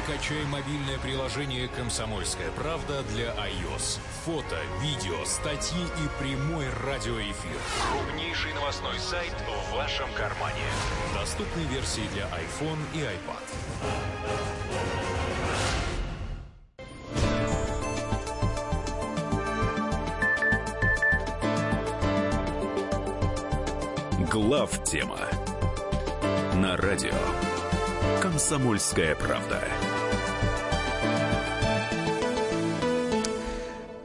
Скорее качай мобильное приложение «Комсомольская правда» для iOS. Фото, видео, статьи и прямой радиоэфир. Крупнейший новостной сайт в вашем кармане. Доступны версии для iPhone и iPad. Глав тема. На радио. Комсомольская правда.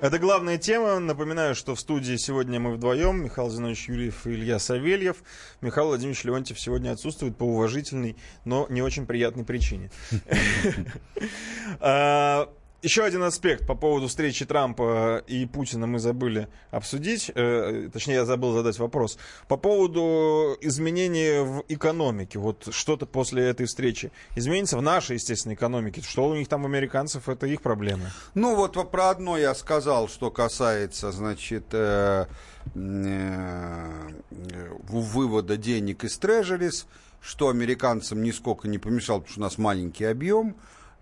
Это главная тема. Напоминаю, что в студии сегодня мы вдвоем. Михаил Зинович Юрьев и Илья Савельев. Михаил Владимирович Леонтьев сегодня отсутствует по уважительной, но не очень приятной причине. Еще один аспект по поводу встречи Трампа и Путина мы забыли обсудить. Э, Точнее, я забыл задать вопрос. По поводу изменений в экономике. Вот что-то после этой встречи изменится в нашей, естественно, экономике. Что у них там, у американцев, это их проблемы. Ну вот про одно я сказал, что касается, значит, э, э, вывода денег из трежерис, что американцам нисколько не помешало, потому что у нас маленький объем.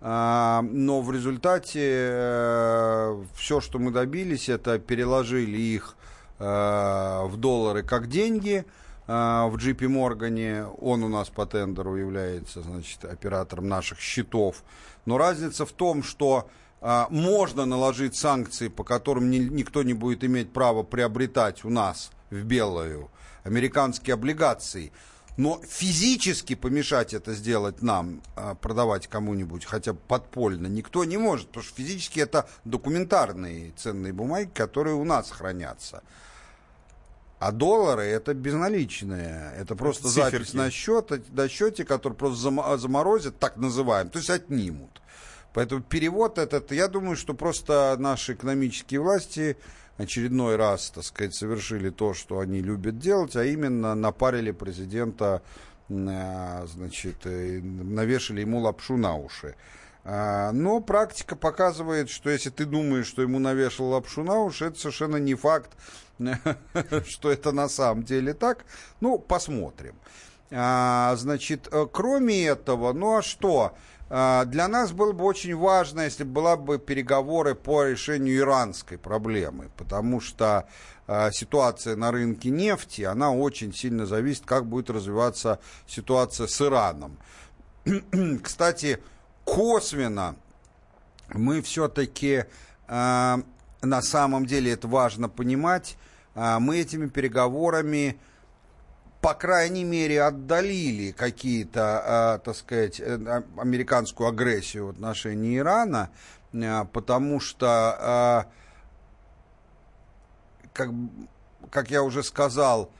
А, но в результате все, что мы добились, это переложили их э, в доллары как деньги э, в JP Моргане. Он у нас по тендеру является, значит, оператором наших счетов. Но разница в том, что э, можно наложить санкции, по которым ни- никто не будет иметь права приобретать у нас в белую американские облигации. Но физически помешать это сделать нам, а, продавать кому-нибудь, хотя бы подпольно, никто не может, потому что физически это документарные ценные бумаги, которые у нас хранятся. А доллары это безналичные. Это просто циферки. запись на, счет, на счете, который просто зам- заморозят, так называем, то есть отнимут. Поэтому перевод этот, я думаю, что просто наши экономические власти очередной раз, так сказать, совершили то, что они любят делать, а именно напарили президента, э, значит, э, навешали ему лапшу на уши. А, Но практика показывает, что если ты думаешь, что ему навешал лапшу на уши, это совершенно не факт, что это на самом деле так. Ну, посмотрим. А, Значит, э, кроме этого, ну а что? А, Для нас было бы очень важно, если была бы переговоры по решению иранской проблемы, потому что а, ситуация на рынке нефти, она очень сильно зависит, как будет развиваться ситуация с Ираном. Кстати, косвенно мы все-таки, на самом деле это важно понимать, а, мы этими переговорами по крайней мере, отдалили какие-то, а, так сказать, э, а, американскую агрессию в отношении Ирана, а, потому что, как, как я уже сказал,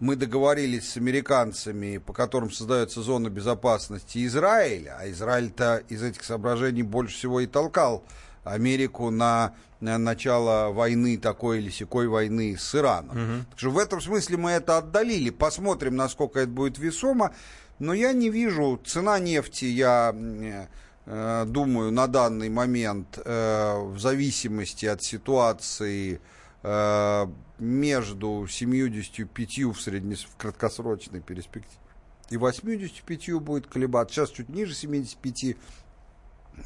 мы договорились с американцами, по которым создается зона безопасности Израиля, а Израиль-то из этих соображений больше всего и толкал Америку на, на начало войны, такой или сякой войны с Ираном. Так что в этом смысле мы это отдалили. Посмотрим, насколько это будет весомо. Но я не вижу, цена нефти, я э, думаю, на данный момент, э, в зависимости от ситуации э, между 75 в, среднес... в краткосрочной перспективе и 85 будет колебаться. Сейчас чуть ниже 75,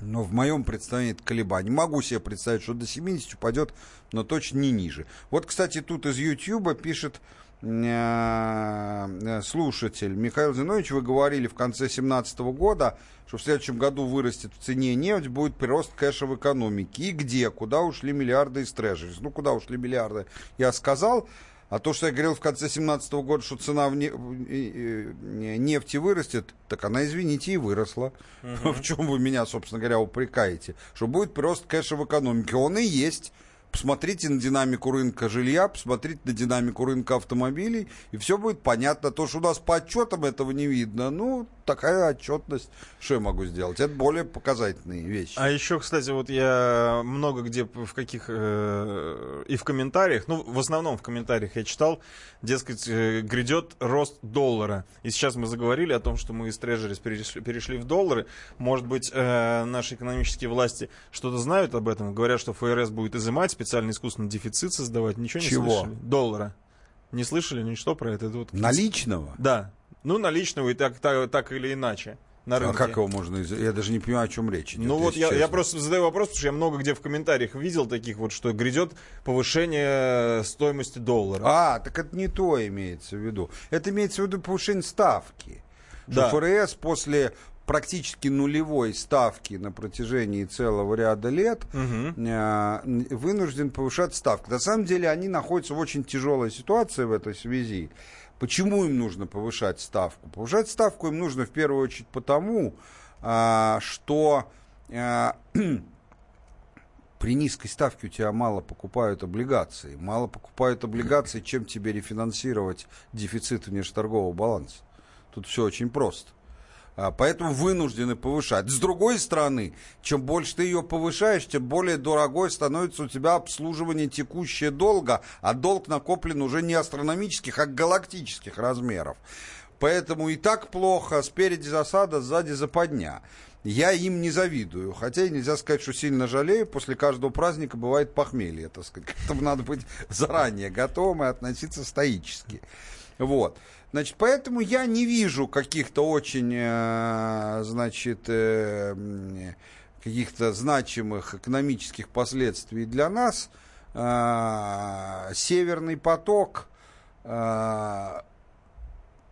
но в моем представлении это колебание. Могу себе представить, что до 70 упадет, но точно не ниже. Вот, кстати, тут из YouTube пишет э, слушатель Михаил Зинович, вы говорили в конце 2017 года, что в следующем году вырастет в цене нефть, будет прирост кэша в экономике. И где? Куда ушли миллиарды из трежерис? Ну, куда ушли миллиарды? Я сказал. А то, что я говорил в конце 2017 года, что цена в нефти вырастет, так она, извините, и выросла. Uh-huh. В чем вы меня, собственно говоря, упрекаете? Что будет прирост кэша в экономике. Он и есть. Посмотрите на динамику рынка жилья, посмотрите на динамику рынка автомобилей, и все будет понятно. То, что у нас по отчетам этого не видно, ну, такая отчетность. Что я могу сделать? Это более показательные вещи. А еще, кстати, вот я много где в каких э, и в комментариях, ну, в основном в комментариях я читал, дескать, э, грядет рост доллара. И сейчас мы заговорили о том, что мы из трежерис перешли, перешли в доллары. Может быть, э, наши экономические власти что-то знают об этом? Говорят, что ФРС будет изымать специальный искусственный дефицит создавать. Ничего не Чего? слышали? Доллара. Не слышали ничто про это? это вот... Наличного? Да. Ну, наличного и так, так, так или иначе. На А рынке. как его можно... Я даже не понимаю, о чем речь идет. Ну вот я, я просто задаю вопрос, потому что я много где в комментариях видел таких вот, что грядет повышение стоимости доллара. А, так это не то имеется в виду. Это имеется в виду повышение ставки. Да. ФРС после практически нулевой ставки на протяжении целого ряда лет э, вынужден повышать ставку. На самом деле они находятся в очень тяжелой ситуации в этой связи. Почему им нужно повышать ставку? Повышать ставку им нужно в первую очередь потому, а, что а, при низкой ставке у тебя мало покупают облигации. Мало покупают облигации, чем тебе рефинансировать дефицит внешторгового баланса. Тут все очень просто. А, Поэтому вынуждены повышать. С другой стороны, чем больше ты ее повышаешь, тем более дорогой становится у тебя обслуживание текущего долга, а долг накоплен уже не астрономических, а галактических размеров. Поэтому и так плохо, спереди засада, сзади западня. Я им не завидую, хотя и нельзя сказать, что сильно жалею. После каждого праздника бывает похмелье, так сказать. К этому надо быть заранее готовым и относиться стоически. Вот. Значит, поэтому я не вижу каких-то очень, э, значит, э, каких-то значимых экономических последствий для нас. Э, Северный поток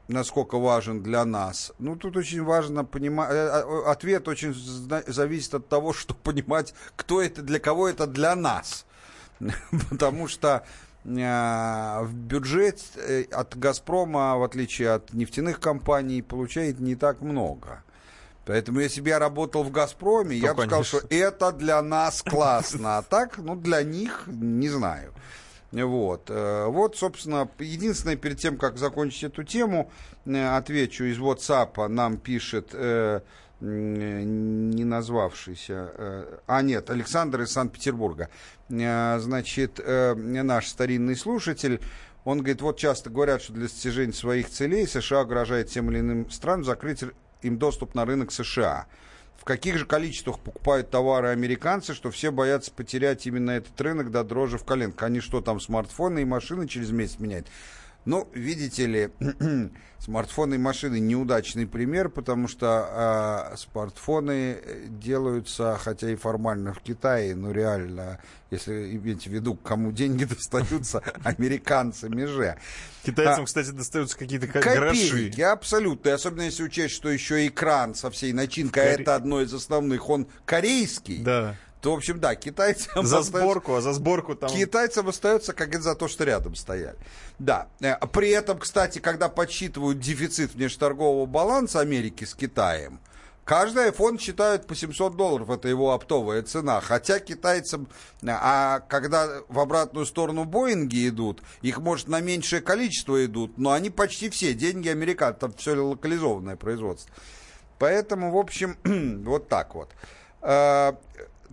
насколько важен для нас. Ну, тут очень важно понимать, ответ очень зависит от того, что понимать, кто это, для кого это для нас. Потому что в бюджет э, от «Газпрома», в отличие от нефтяных компаний, получает не так много. Поэтому если бы я работал в «Газпроме», я бы сказал, что это для нас классно, а так, ну, для них, не знаю. Вот. Э, вот, собственно, единственное, перед тем, как закончить эту тему, э, отвечу из WhatsApp, нам пишет не назвавшийся, э, а нет, Александр из Санкт-Петербурга, Э, значит, э, наш старинный слушатель, он говорит, вот часто говорят, что для достижения своих целей США угрожает тем или иным странам закрыть им доступ на рынок США. В каких же количествах покупают товары американцы, что все боятся потерять именно этот рынок до дрожи в коленках? Они что, там смартфоны и машины через месяц меняют? Ну, видите ли, смартфоны и машины неудачный пример, потому что а, смартфоны делаются, хотя и формально в Китае, но реально, если иметь в виду, кому деньги достаются, американцами же. Китайцам, А, кстати, достаются какие-то ка- гроши. Копейки, абсолютно. И особенно если учесть, что еще экран со всей начинкой, а Коре- это одно из основных, он корейский, Да. То, в общем, да, китайцам За сборку, а за сборку там... Китайцам остается, как это за то, что рядом стояли. Да. Э, При этом, кстати, когда подсчитывают дефицит внешторгового баланса Америки с Китаем, каждый iPhone считают по 700 долларов, это его оптовая цена. Хотя китайцам, э, а когда в обратную сторону Боинги идут, их, может, на меньшее количество идут, но они почти все, деньги американцев, там все локализованное производство. Поэтому, в общем, вот так вот.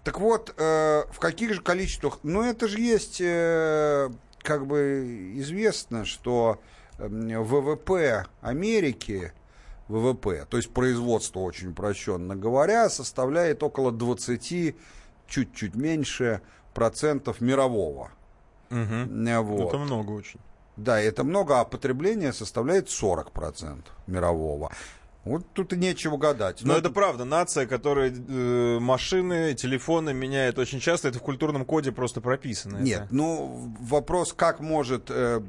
Так вот, э, в каких же количествах? Ну, это же есть, э, как бы известно, что э, ВВП Америки, ВВП, то есть производство очень упрощенно говоря, составляет около 20, чуть-чуть меньше процентов мирового. Э, Вот. Это много очень. Да, это много, а потребление составляет 40% мирового. Вот тут и нечего гадать. Но Ну, это правда, нация, которая э, машины, телефоны меняет очень часто, это в культурном коде просто прописано. Нет, это. ну вопрос, как может, э,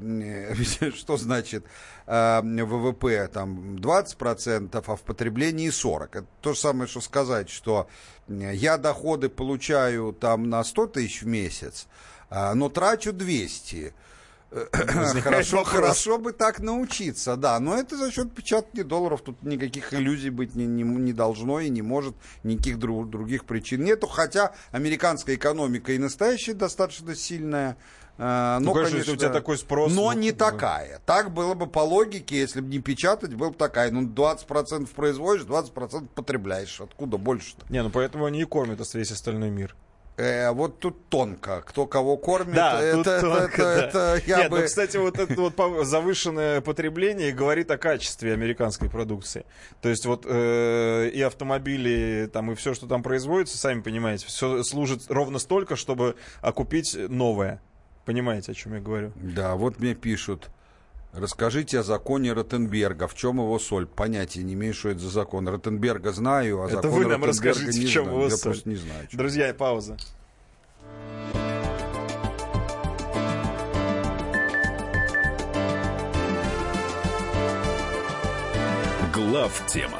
что значит э, ВВП там 20%, а в потреблении 40%. Это то же самое, что сказать, что я доходы получаю там на 100 тысяч в месяц, а, но трачу 200. Хорошо, вопрос. хорошо бы так научиться, да. Но это за счет печатания долларов. Тут никаких иллюзий быть не, не, не должно и не может. Никаких дру- других причин нету. Хотя американская экономика и настоящая достаточно сильная. э, Ну, но, конечно, если у тебя такой спрос, Но ну, не бы. такая. Так было бы по логике, если бы не печатать, было бы такая. Ну, 20% производишь, 20% потребляешь. Откуда больше-то? Не, ну поэтому они и кормят весь остальной мир. Э, вот тут тонко. Кто кого кормит, Да, это, тут это, тонко, это- да. это я Нет, бы... ну, кстати, вот это вот завышенное потребление говорит о качестве американской продукции. То есть вот э, и автомобили, там, и все, что там производится, сами понимаете, все служит ровно столько, чтобы окупить новое. Понимаете, о чем я говорю? Да, вот мне пишут. Расскажите о законе Ротенберга. В чем его соль? Понятия не имею, что это за закон. Ротенберга знаю, а Это закон вы нам Ротенберга расскажите, не в чем знаю. его Я соль. просто не знаю. чё. Друзья, пауза. Глав тема.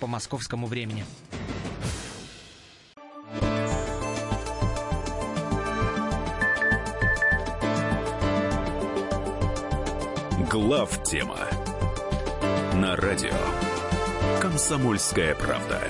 по московскому времени. Глав тема. На радио. Комсомольская правда.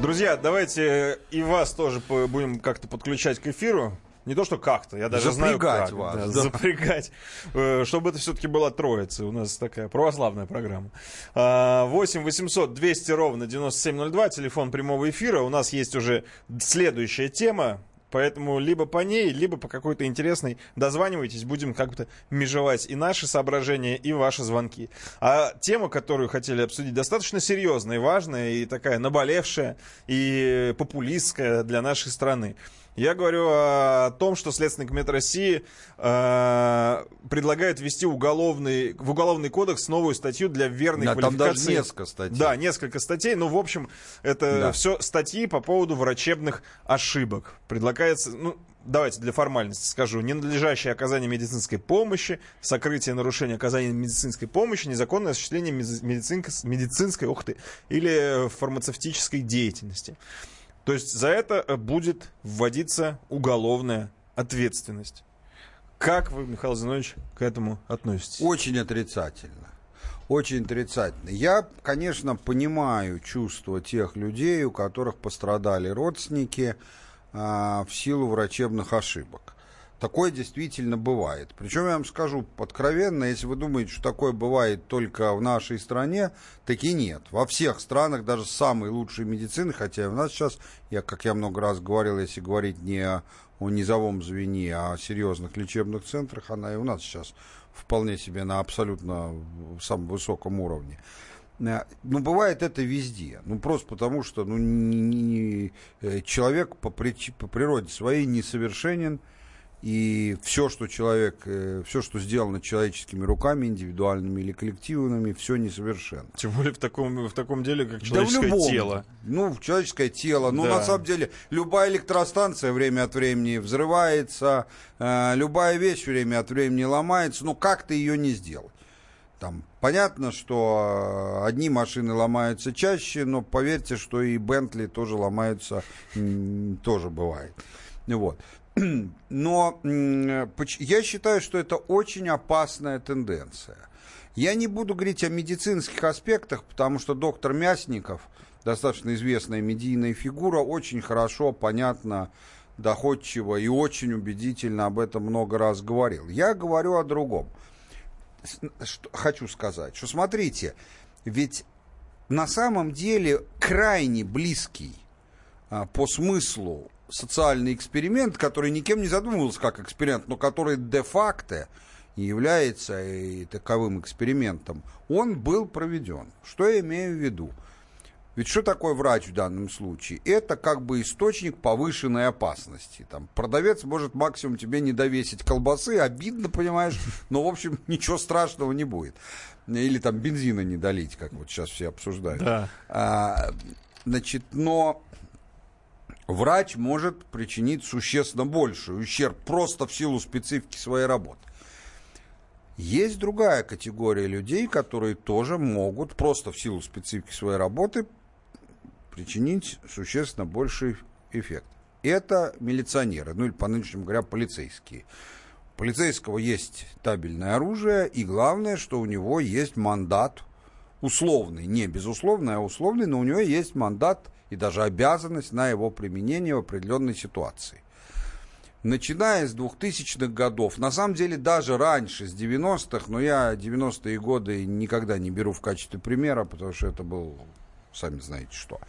Друзья, давайте и вас тоже будем как-то подключать к эфиру. Не то, что как-то, я даже знаю Запрягать как. вас, Да, да. Запрягать. Э, Чтобы это все-таки была троица. У нас такая православная программа. А, 8 800 200 ровно 9702, телефон прямого эфира. У нас есть уже следующая тема. Поэтому либо по ней, либо по какой-то интересной дозванивайтесь, будем как-то межевать и наши соображения, и ваши звонки. А тема, которую хотели обсудить, достаточно серьезная и важная, и такая наболевшая, и популистская для нашей страны. Я говорю о том, что Следственный комитет России э, предлагает ввести уголовный, в уголовный кодекс новую статью для верной Да, там даже квалификации. несколько статей. Да, несколько статей. Ну, в общем, это Да. все статьи по поводу врачебных ошибок. Предлагается, ну, давайте для формальности скажу, ненадлежащее оказание медицинской помощи, сокрытие нарушения оказания медицинской помощи, незаконное осуществление меди- медицинко- медицинской, ух ты, или фармацевтической деятельности. То есть за это э, будет вводиться уголовная ответственность. Как вы, Михаил Зинович, к этому относитесь? Очень отрицательно. Очень отрицательно. Я, конечно, понимаю чувства тех людей, у которых пострадали родственники а, в силу врачебных ошибок. Такое действительно бывает. Причем я вам скажу откровенно, если вы думаете, что такое бывает только в нашей стране, так и нет. Во всех странах, даже самой лучшей медицины, хотя у нас сейчас, я, как я много раз говорил, если говорить не о, о низовом звене, а о серьезных лечебных центрах, она и у нас сейчас вполне себе на абсолютно самом высоком уровне. Э, Ну, бывает это везде. Ну, просто потому, что ну, не- не- э, человек по, прич- по природе своей несовершенен, и все, что человек, все, что сделано человеческими руками, индивидуальными или коллективными, все несовершенно. Тем более в таком, в таком деле, как Да человеческое любом. тело. Ну, человеческое тело. Ну, Да. на самом деле, любая электростанция время от времени взрывается, э, любая вещь время от времени ломается. Ну, как ты ее не сделал? Там понятно, что э, одни машины ломаются чаще, но поверьте, что и Бентли тоже ломаются, тоже бывает. Вот. Но поч- я считаю, что это очень опасная тенденция. Я не буду говорить о медицинских аспектах, потому что доктор Мясников, достаточно известная медийная фигура, очень хорошо, понятно, доходчиво и очень убедительно об этом много раз говорил. Я говорю о другом. Хочу сказать, что смотрите, ведь на самом деле крайне близкий а, по смыслу социальный эксперимент, который никем не задумывался как эксперимент, но который де-факто является и таковым экспериментом, он был проведен. Что я имею в виду? Ведь что такое врач в данном случае? Это как бы источник повышенной опасности. Там, продавец может максимум тебе не довесить колбасы, обидно, понимаешь, но, в общем, ничего страшного не будет. Или там бензина не долить, как вот сейчас все обсуждают. Да. А, значит, но врач может причинить существенно больший ущерб просто в силу специфики своей работы. Есть другая категория людей, которые тоже могут просто в силу специфики своей работы причинить существенно больший эффект. Это милиционеры, ну или по-нынешнему говоря, полицейские. У полицейского есть табельное оружие, и главное, что у него есть мандат условный, не безусловный, а условный, но у него есть мандат и даже обязанность на его применение в определенной ситуации. Начиная с 2000-х годов, на самом деле даже раньше, с 90-х, но я 90-е годы никогда не беру в качестве примера, потому что это был, сами знаете что,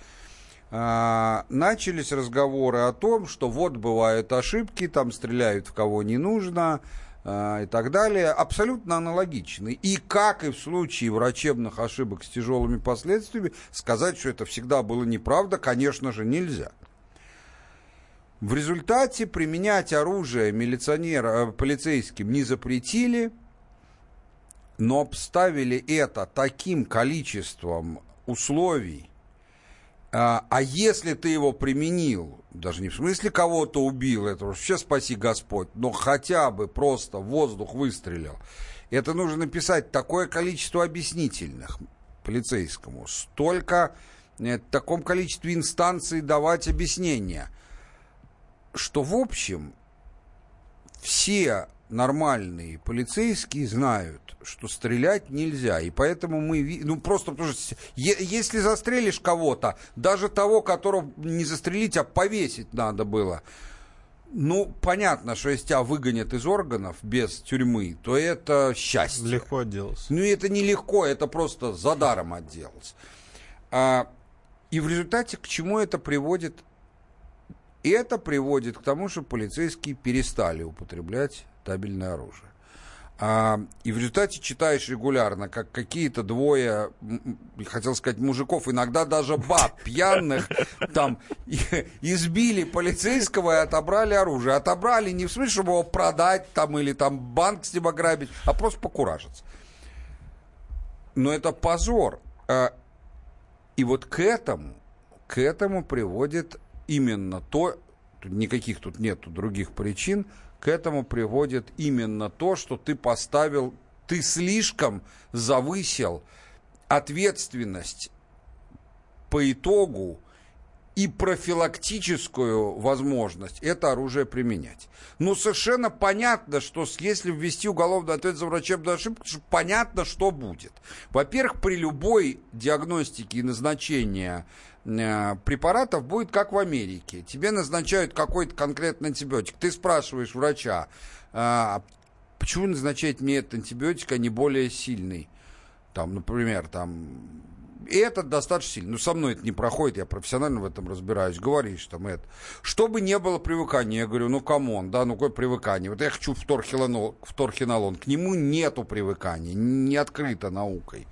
а, начались разговоры о том, что вот бывают ошибки, там стреляют в кого не нужно и так далее, абсолютно аналогичны. И как и в случае врачебных ошибок с тяжелыми последствиями, сказать, что это всегда было неправда, конечно же, нельзя. В результате применять оружие милиционера, полицейским не запретили, но обставили это таким количеством условий, а, а если ты его применил, даже не в смысле кого-то убил, это вообще спаси Господь, но хотя бы просто воздух выстрелил, это нужно написать такое количество объяснительных полицейскому, столько, э, в таком количестве инстанций давать объяснения – что, в общем, все нормальные полицейские знают, что стрелять нельзя. И поэтому мы... Ну, просто потому что... Если застрелишь кого-то, даже того, которого не застрелить, а повесить надо было, ну, понятно, что если тебя выгонят из органов без тюрьмы, то это счастье. Легко отделался. Ну, это не легко, это просто за даром отделался. А, и в результате к чему это приводит и это приводит к тому, что полицейские перестали употреблять табельное оружие. А, и в результате читаешь регулярно, как какие-то двое, хотел сказать, мужиков, иногда даже баб пьяных, там избили полицейского и отобрали оружие. Отобрали не в смысле, чтобы его продать там или там банк с ним ограбить, а просто покуражиться. Но это позор. А, и вот к этому, к этому приводит именно то, никаких тут нету других причин, к этому приводит именно то, что ты поставил, ты слишком завысил ответственность по итогу и профилактическую возможность это оружие применять. Ну, совершенно понятно, что если ввести уголовный ответ за врачебную ошибку, понятно, что будет. Во-первых, при любой диагностике и назначении препаратов будет как в Америке. Тебе назначают какой-то конкретный антибиотик. Ты спрашиваешь врача, а, почему назначает мне этот антибиотик, а не более сильный? Там, например, там и этот достаточно сильный. Ну, со мной это не проходит, я профессионально в этом разбираюсь. Говоришь там это. Чтобы не было привыкания, я говорю, ну, come on, да, ну, какое привыкание? Вот я хочу фторхинолон, фторхинолон. К нему нету привыкания, не открыто наукой.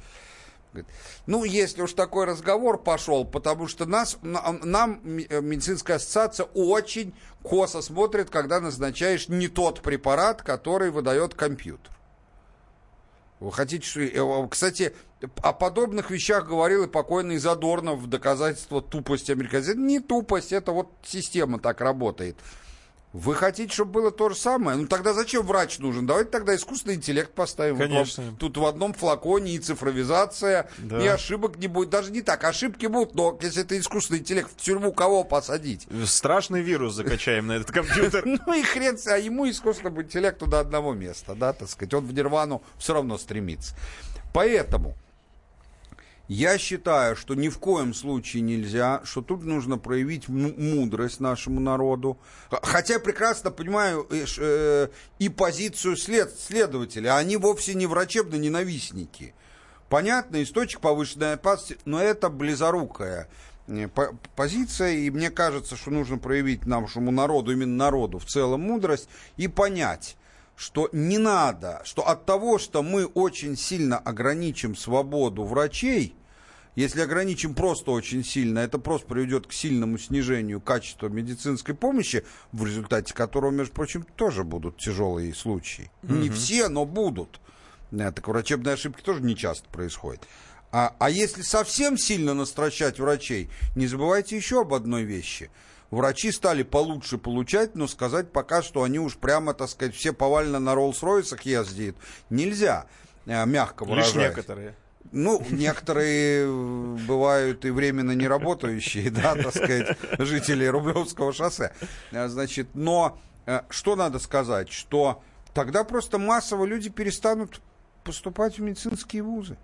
Ну, если уж такой разговор пошел, потому что нас, нам э, медицинская ассоциация очень косо смотрит, когда назначаешь не тот препарат, который выдает компьютер. Вы хотите. Э, кстати, о подобных вещах говорил и покойный Задорнов в доказательство тупости американцев. Не тупость, это вот система так работает. Вы хотите, чтобы было то же самое? Ну тогда зачем врач нужен? Давайте тогда искусственный интеллект поставим. Конечно. Тут в одном флаконе и цифровизация, да. и ошибок не будет. Даже не так, ошибки будут, но если это искусственный интеллект, в тюрьму кого посадить? Страшный вирус закачаем на этот компьютер. Ну и хрен, а ему искусственному интеллекту до одного места, да, так сказать. Он в нирвану все равно стремится. Поэтому я считаю, что ни в коем случае нельзя, что тут нужно проявить мудрость нашему народу. Хотя я прекрасно понимаю э, э, и позицию след- следователя. Они вовсе не врачебные ненавистники. Понятно, источник повышенной опасности, но это близорукая по- позиция, и мне кажется, что нужно проявить нашему народу, именно народу в целом мудрость и понять, что не надо, что от того, что мы очень сильно ограничим свободу врачей, если ограничим просто очень сильно, это просто приведет к сильному снижению качества медицинской помощи, в результате которого, между прочим, тоже будут тяжелые случаи. Не все, но будут. Э, Так врачебные ошибки тоже не часто происходят. А, а если совсем сильно настращать врачей, не забывайте еще об одной вещи. Врачи стали получше получать, но сказать пока, что они уж прямо, так сказать, все повально на Роллс-Ройсах ездят, нельзя, э, мягко Лишь выражаясь. некоторые. Ну, некоторые э, бывают и временно не работающие, да, так сказать, жители Рублевского шоссе. Э, Значит, но что надо сказать, что тогда просто массово люди перестанут поступать в медицинские вузы.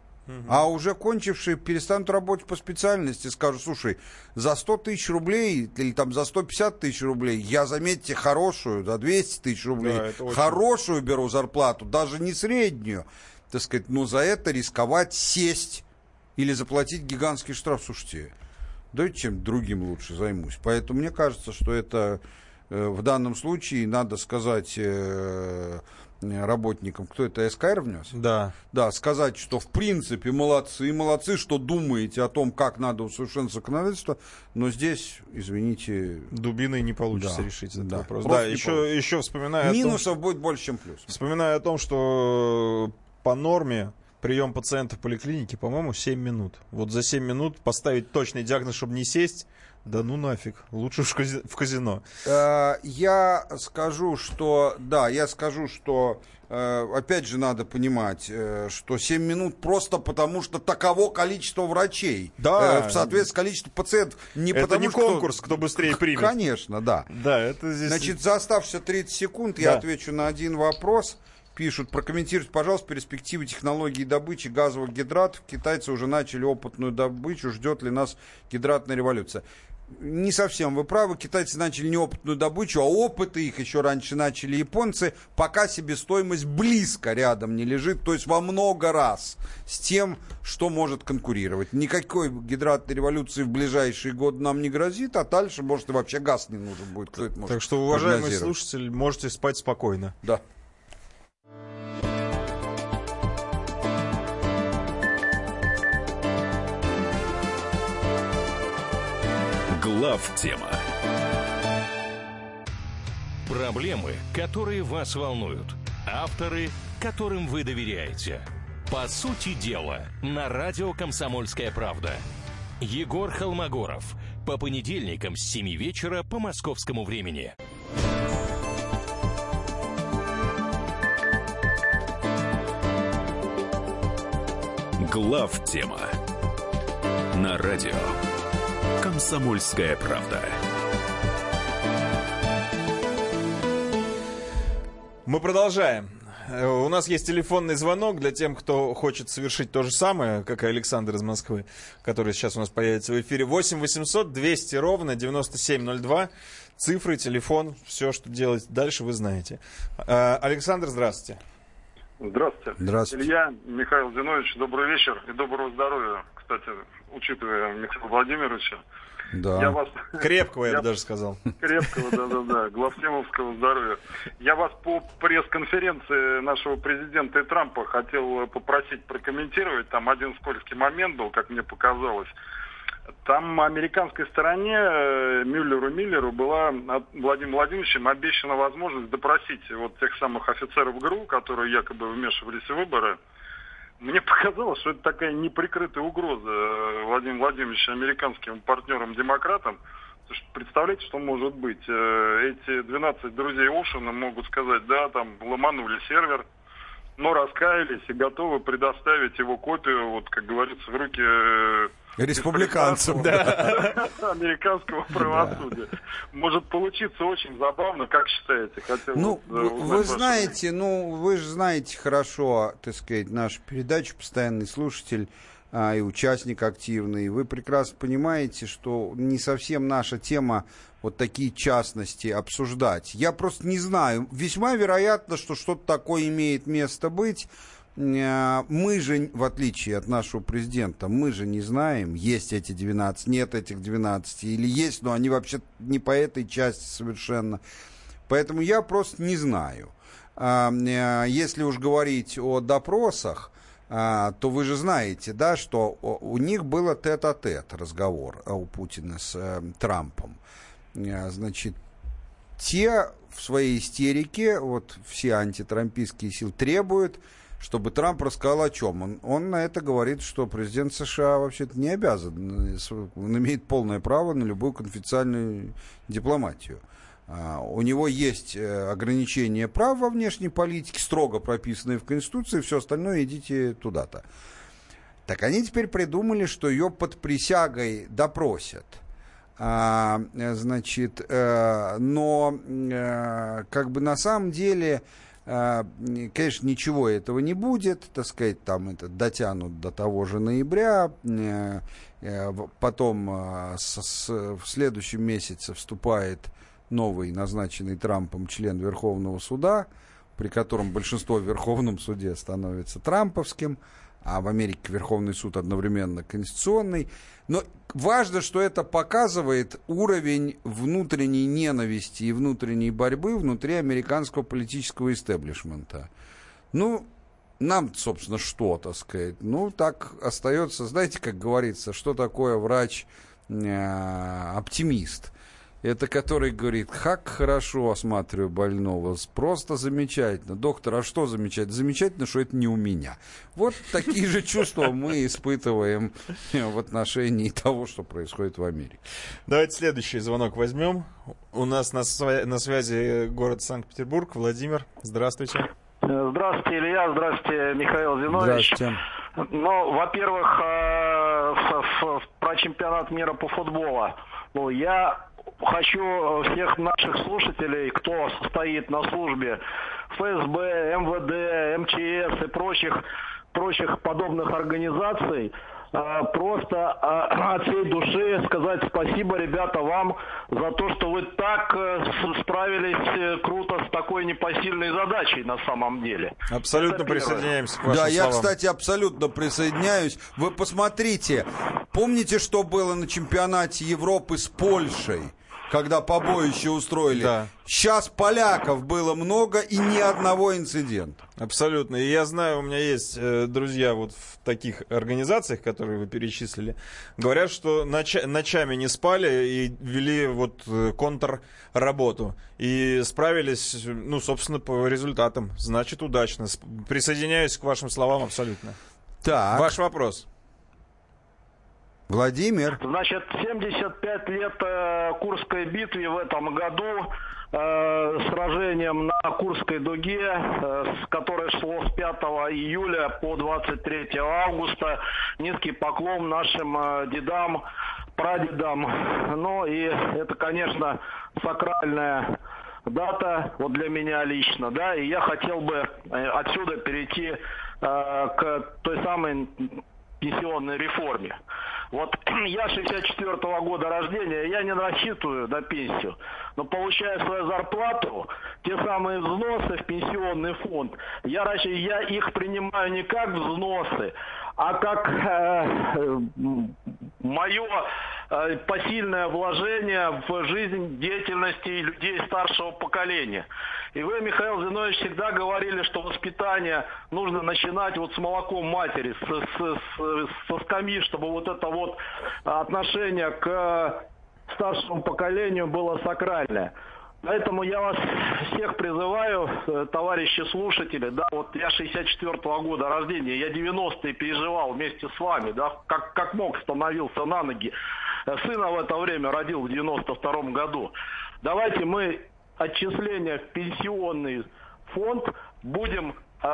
А уже кончившие перестанут работать по специальности, скажут, слушай, за 100 тысяч рублей или там за 150 тысяч рублей я, заметьте, хорошую, за 200 тысяч рублей, Да, очень- хорошую беру зарплату, даже не среднюю, так сказать, но за это рисковать сесть или заплатить гигантский штраф, слушайте, давайте чем другим лучше займусь. Поэтому мне кажется, что это э, в данном случае надо сказать э, работникам, кто это СКР внес? Да. Да, сказать, что в принципе молодцы, молодцы, что думаете о том, как надо усовершенствовать законодательство, но здесь, извините, Дубиной не получится Да, решить этот да. вопрос. Да, еще, получится. еще вспоминая о том, минусов будет больше, чем плюсов. Вспоминаю о том, что по норме прием пациента в поликлинике, по-моему, 7 минут. Вот за 7 минут поставить точный диагноз, чтобы не сесть, да ну нафиг, лучше в кази- в казино. Э, Я скажу, что да, я скажу, что э, опять же надо понимать, э, что 7 минут просто потому, что таково количество врачей. Да. В соответствии с количеством пациентов. Не Это потому, не что- конкурс, кто быстрее примет. Конечно, да. Да, это здесь... Значит, за оставшиеся 30 секунд я Да. отвечу на один вопрос. Пишут, прокомментируйте, пожалуйста, перспективы технологии добычи газовых гидратов. Китайцы уже начали опытную добычу. Ждет ли нас гидратная революция? Не совсем вы правы. Китайцы начали не опытную добычу, а опыты их еще раньше начали японцы. Пока себестоимость близко рядом не лежит, то есть во много раз с тем, что может конкурировать. Никакой гидратной революции в ближайшие годы нам не грозит, а дальше, может, и вообще газ не нужен будет. Кто это может Так что, уважаемый слушатель, можете спать спокойно. Да. Глав тема. Проблемы, которые вас волнуют. Авторы, которым вы доверяете. По сути дела, на радио «Комсомольская правда». Егор Холмогоров. По понедельникам с 7 вечера по московскому времени. Глав тема. На радио. Комсомольская правда. Мы продолжаем. Э, У нас есть телефонный звонок для тем, кто хочет совершить то же самое, как и Александр из Москвы, который сейчас у нас появится в эфире. 8 800 200 ровно 9702. Цифры, телефон, все, что делать дальше, вы знаете. Э, Александр, здравствуйте. Здравствуйте. Здравствуйте. Илья, Михаил Зинович, добрый вечер и доброго здоровья. Кстати, учитывая Михаила Владимировича, Да. я вас Крепкого, я Я- бы даже сказал. крепкого, да-да-да, главтемовского здоровья. Я вас по пресс-конференции нашего президента и Трампа хотел попросить прокомментировать. Там один скользкий момент был, как мне показалось. Там американской стороне э, Мюллеру Миллеру была Владимиром Владимировичем обещана возможность допросить вот тех самых офицеров ГРУ, которые якобы вмешивались в выборы. Мне показалось, что это такая неприкрытая угроза э, Владимиру Владимировичу американским партнерам-демократам. Представляете, что может быть? Э, Эти 12 друзей Ошина могут сказать, да, там ломанули сервер, но раскаялись и готовы предоставить его копию, вот, как говорится, в руки э, Республиканцам, да. Американского правосудия. Может получиться очень забавно, как считаете? Ну, вот, э, вы знаете, ну, вы же знаете хорошо, так сказать, нашу передачу, постоянный слушатель а, и участник активный. Вы прекрасно понимаете, что не совсем наша тема вот такие частности обсуждать. Я просто не знаю. Весьма вероятно, что что-то такое имеет место быть. Э, мы же, в отличие от нашего президента, мы же не знаем, есть эти 12, нет этих 12, или есть, но они вообще не по этой части совершенно. Поэтому я просто не знаю. А, э, если уж говорить о допросах, то вы же знаете, да, что у них было тет-а-тет разговор э, у Путина с Трампом. Э, значит, те в своей истерике, вот все антитрампийские силы требуют, чтобы Трамп рассказал о чем. Он, он на это говорит, что президент США вообще-то не обязан, он имеет полное право на любую конфиденциальную дипломатию. А, у него есть э, ограничения прав во внешней политике, строго прописанные в Конституции, все остальное идите туда-то. Так они теперь придумали, что ее под присягой допросят – а, значит, э, но э, как бы на самом деле, э, конечно, ничего этого не будет, так сказать, там это дотянут до того же ноября, э, э, потом с, в следующем месяце вступает новый назначенный Трампом член Верховного суда, при котором большинство в Верховном суде становится трамповским, а в Америке Верховный суд одновременно конституционный. Но важно, что это показывает уровень внутренней ненависти и внутренней борьбы внутри американского политического истеблишмента. Ну, нам, собственно, что, так сказать? Ну, так остается, знаете, как говорится, что такое врач-оптимист? Это который говорит, как хорошо осматриваю больного, просто замечательно. Доктор, а что замечательно? Замечательно, что это не у меня. Вот такие же чувства мы испытываем в отношении того, что происходит в Америке. Давайте следующий звонок возьмем. У нас на, сва- на связи город Санкт-Петербург. Владимир, здравствуйте. Здравствуйте, Илья. Здравствуйте, Михаил Зинович. Здравствуйте. Ну, во-первых, э, про чемпионат мира по футболу. Ну, я хочу всех наших слушателей, кто стоит на службе ФСБ, МВД, МЧС и прочих, прочих подобных организаций, просто а, от всей души сказать спасибо, ребята, вам за то, что вы так э, справились э, круто с такой непосильной задачей на самом деле. Абсолютно присоединяемся к вашим Да, словам. я, кстати, абсолютно присоединяюсь. Вы посмотрите, помните, что было на чемпионате Европы с Польшей? Когда побоище устроили. Да. Сейчас поляков было много и ни одного инцидента. Абсолютно. И я знаю, у меня есть э, друзья вот в таких организациях, которые вы перечислили, говорят, что ноч- ночами не спали и вели вот э, контрработу. И справились, ну, собственно, по результатам. Значит, удачно. С- Присоединяюсь к вашим словам абсолютно. Так. Ваш вопрос. Владимир. Значит, 75 лет э, Курской битве в этом году, э, сражением на Курской дуге, э, с шло с 5 июля по 23 августа. Низкий поклон нашим э, дедам, прадедам. Ну и это, конечно, сакральная дата, вот для меня лично, да, и я хотел бы э, отсюда перейти э, к той самой пенсионной реформе. Вот я 64 -го года рождения, я не рассчитываю на пенсию, но получая свою зарплату, те самые взносы в пенсионный фонд, я, я их принимаю не как взносы, а как э, мое э, посильное вложение в жизнь деятельности людей старшего поколения. И вы, Михаил Зинович, всегда говорили, что воспитание нужно начинать вот с молоком матери, с, с- с- со скамьи, чтобы вот это вот отношение к старшему поколению было сакральное. Поэтому я вас всех призываю, э, товарищи слушатели, да, вот я 64-го года рождения, я 90-е переживал вместе с вами, да, как, как мог становился на ноги. Э, Сына в это время родил в 92-м году. Давайте мы отчисления в пенсионный фонд будем э,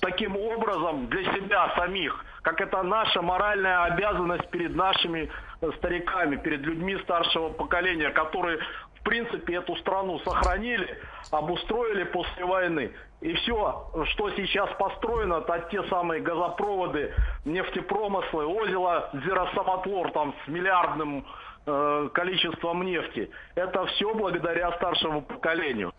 таким образом для себя самих, как это наша моральная обязанность перед нашими стариками, перед людьми старшего поколения, которые в принципе эту страну сохранили, обустроили после войны. И все, что сейчас построено, это те самые газопроводы, нефтепромыслы, озеро Зеросамотлор там с миллиардным э, количеством нефти. Это все благодаря старшему поколению.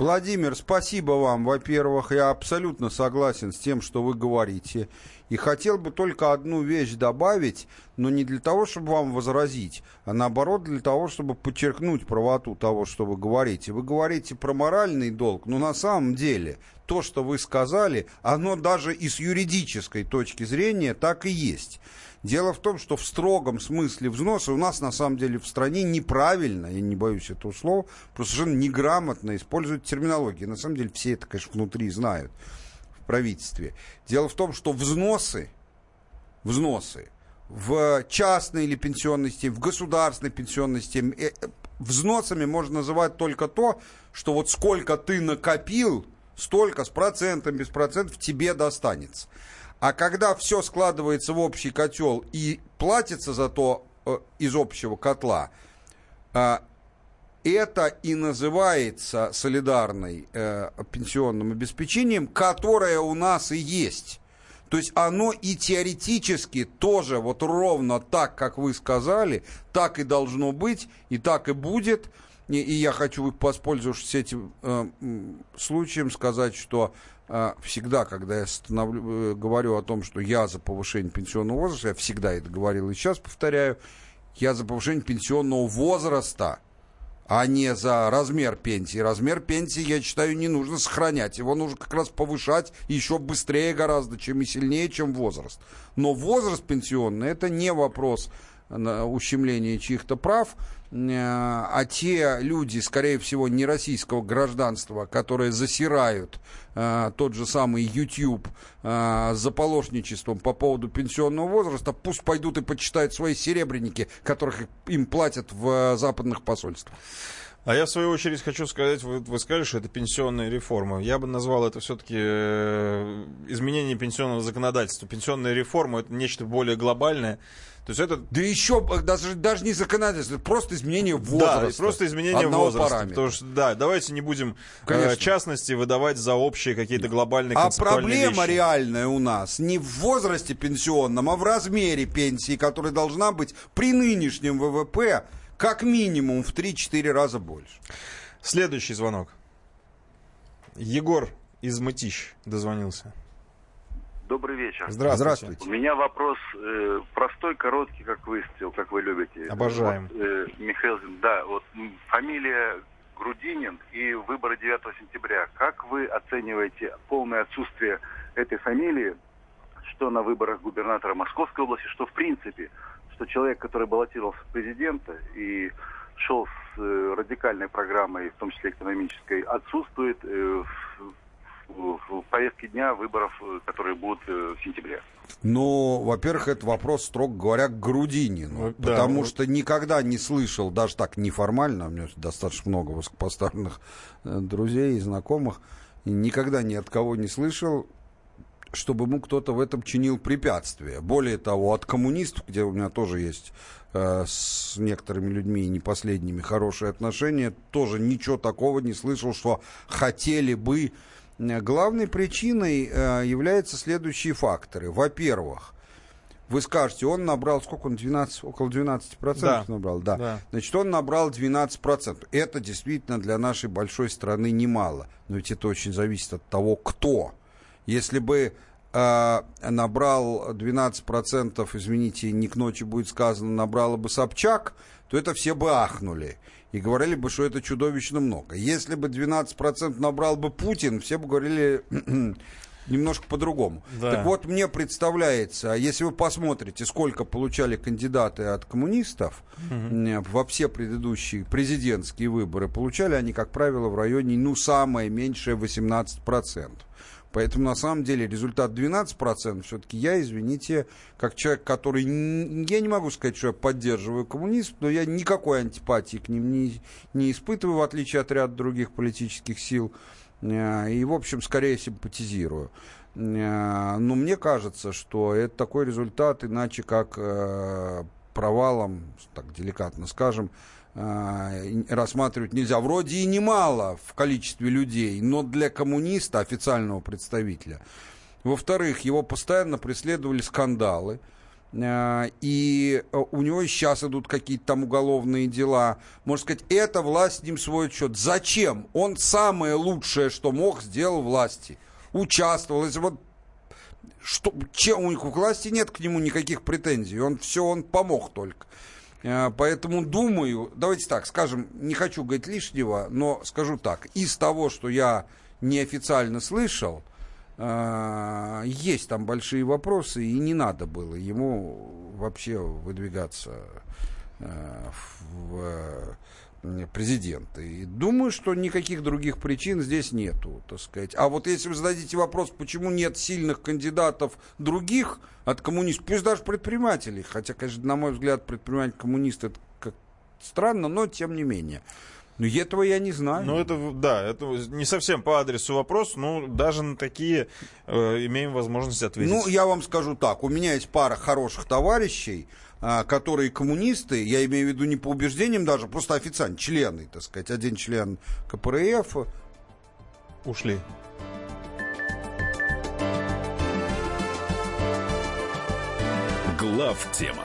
Владимир, спасибо вам. Во-первых, я абсолютно согласен с тем, что вы говорите. И хотел бы только одну вещь добавить, но не для того, чтобы вам возразить, а наоборот для того, чтобы подчеркнуть правоту того, что вы говорите. Вы говорите про моральный долг, но на самом деле то, что вы сказали, оно даже и с юридической точки зрения так и есть. Дело в том, что в строгом смысле взносы у нас на самом деле в стране неправильно, я не боюсь этого слова, просто совершенно неграмотно используют терминологию. На самом деле все это, конечно, внутри знают в правительстве. Дело в том, что взносы, взносы в частной или пенсионной системе, в государственной пенсионной системе, э, взносами можно называть только то, что вот сколько ты накопил, столько с процентом, без процентов тебе достанется. А когда все складывается в общий котел и платится за то э, из общего котла, э, это и называется солидарной э, пенсионным обеспечением, которое у нас и есть. То есть оно и теоретически тоже вот ровно так, как вы сказали, так и должно быть, и так и будет. И, я хочу, воспользовавшись этим э, случаем, сказать, что всегда, когда я становлю, э, говорю о том, что я за повышение пенсионного возраста, я всегда это говорил и сейчас повторяю, я за повышение пенсионного возраста, а не за размер пенсии. Размер пенсии, я считаю, не нужно сохранять. Его нужно как раз повышать еще быстрее гораздо, чем и сильнее, чем возраст. Но возраст пенсионный – это не вопрос ущемления чьих-то прав, а те люди, скорее всего, не российского гражданства, которые засирают э, тот же самый YouTube э, заполошничеством по поводу пенсионного возраста, пусть пойдут и почитают свои серебряники, которых им платят в западных посольствах. А я, в свою очередь, хочу сказать, вы, вы сказали, что это пенсионная реформа. Я бы назвал это все-таки э, изменение пенсионного законодательства. Пенсионная реформа — это нечто более глобальное. То есть это... Да еще даже, даже не законодательство, просто изменение возраста. Да, просто изменение возраста. Параметра. Потому что, да, давайте не будем э, частности выдавать за общие какие-то глобальные А проблема вещи. реальная у нас не в возрасте пенсионном, а в размере пенсии, которая должна быть при нынешнем ВВП как минимум в 3-4 раза больше. Следующий звонок. Егор из Мытищ дозвонился. Добрый вечер. Здравствуйте. Здравствуйте. У меня вопрос э, простой, короткий, как выстрел, как вы любите. Обожаем. Вот, э, Михаил, да, вот фамилия Грудинин и выборы 9 сентября. Как вы оцениваете полное отсутствие этой фамилии, что на выборах губернатора Московской области, что в принципе что человек, который баллотировался в президента и шел с э, радикальной программой, в том числе экономической, отсутствует э, в, в, в повестке дня выборов, э, которые будут э, в сентябре. Ну, во-первых, это вопрос, строго говоря, к Грудинину. Да, потому вот. что никогда не слышал, даже так неформально, у меня достаточно много высокопоставленных друзей и знакомых, никогда ни от кого не слышал чтобы ему кто-то в этом чинил препятствия. Более того, от коммунистов, где у меня тоже есть э, с некоторыми людьми не последними хорошие отношения, тоже ничего такого не слышал, что хотели бы. Главной причиной э, являются следующие факторы. Во-первых, вы скажете, он набрал, сколько он, 12, около 12% да. набрал? Да. да. Значит, он набрал 12%. Это действительно для нашей большой страны немало. Но ведь это очень зависит от того, кто если бы э, набрал 12%, извините, не к ночи будет сказано, набрала бы Собчак, то это все бы ахнули. И говорили бы, что это чудовищно много. Если бы 12% набрал бы Путин, все бы говорили немножко по-другому. Да. Так вот, мне представляется, если вы посмотрите, сколько получали кандидаты от коммунистов угу. во все предыдущие президентские выборы, получали они, как правило, в районе, ну, самое меньшее 18%. Поэтому, на самом деле, результат 12%. Все-таки я, извините, как человек, который... Я не могу сказать, что я поддерживаю коммунизм, но я никакой антипатии к ним не, не испытываю, в отличие от ряда других политических сил. Э, и, в общем, скорее симпатизирую. Э, но мне кажется, что это такой результат, иначе как э, провалом, так деликатно скажем, рассматривать нельзя. Вроде и немало в количестве людей, но для коммуниста, официального представителя. Во-вторых, его постоянно преследовали скандалы. И у него сейчас идут какие-то там уголовные дела. Можно сказать, эта власть с ним свой счет. Зачем? Он самое лучшее, что мог, сделал власти – участвовал. Если вот что, чем у них у власти нет к нему никаких претензий. Он все, он помог только. Э, поэтому думаю, давайте так, скажем, не хочу говорить лишнего, но скажу так, из того, что я неофициально слышал, э, есть там большие вопросы, и не надо было ему вообще выдвигаться э, в президента. И думаю, что никаких других причин здесь нету, так сказать. А вот если вы зададите вопрос, почему нет сильных кандидатов других от коммунистов, пусть даже предпринимателей, хотя, конечно, на мой взгляд, предприниматель коммунист это как странно, но тем не менее. Но этого я не знаю. Ну, это, да, это не совсем по адресу вопрос, но даже на такие э, имеем возможность ответить. Ну, я вам скажу так, у меня есть пара хороших товарищей, которые коммунисты, я имею в виду не по убеждениям даже, просто официально, члены, так сказать, один член КПРФ. Ушли. Глав тема.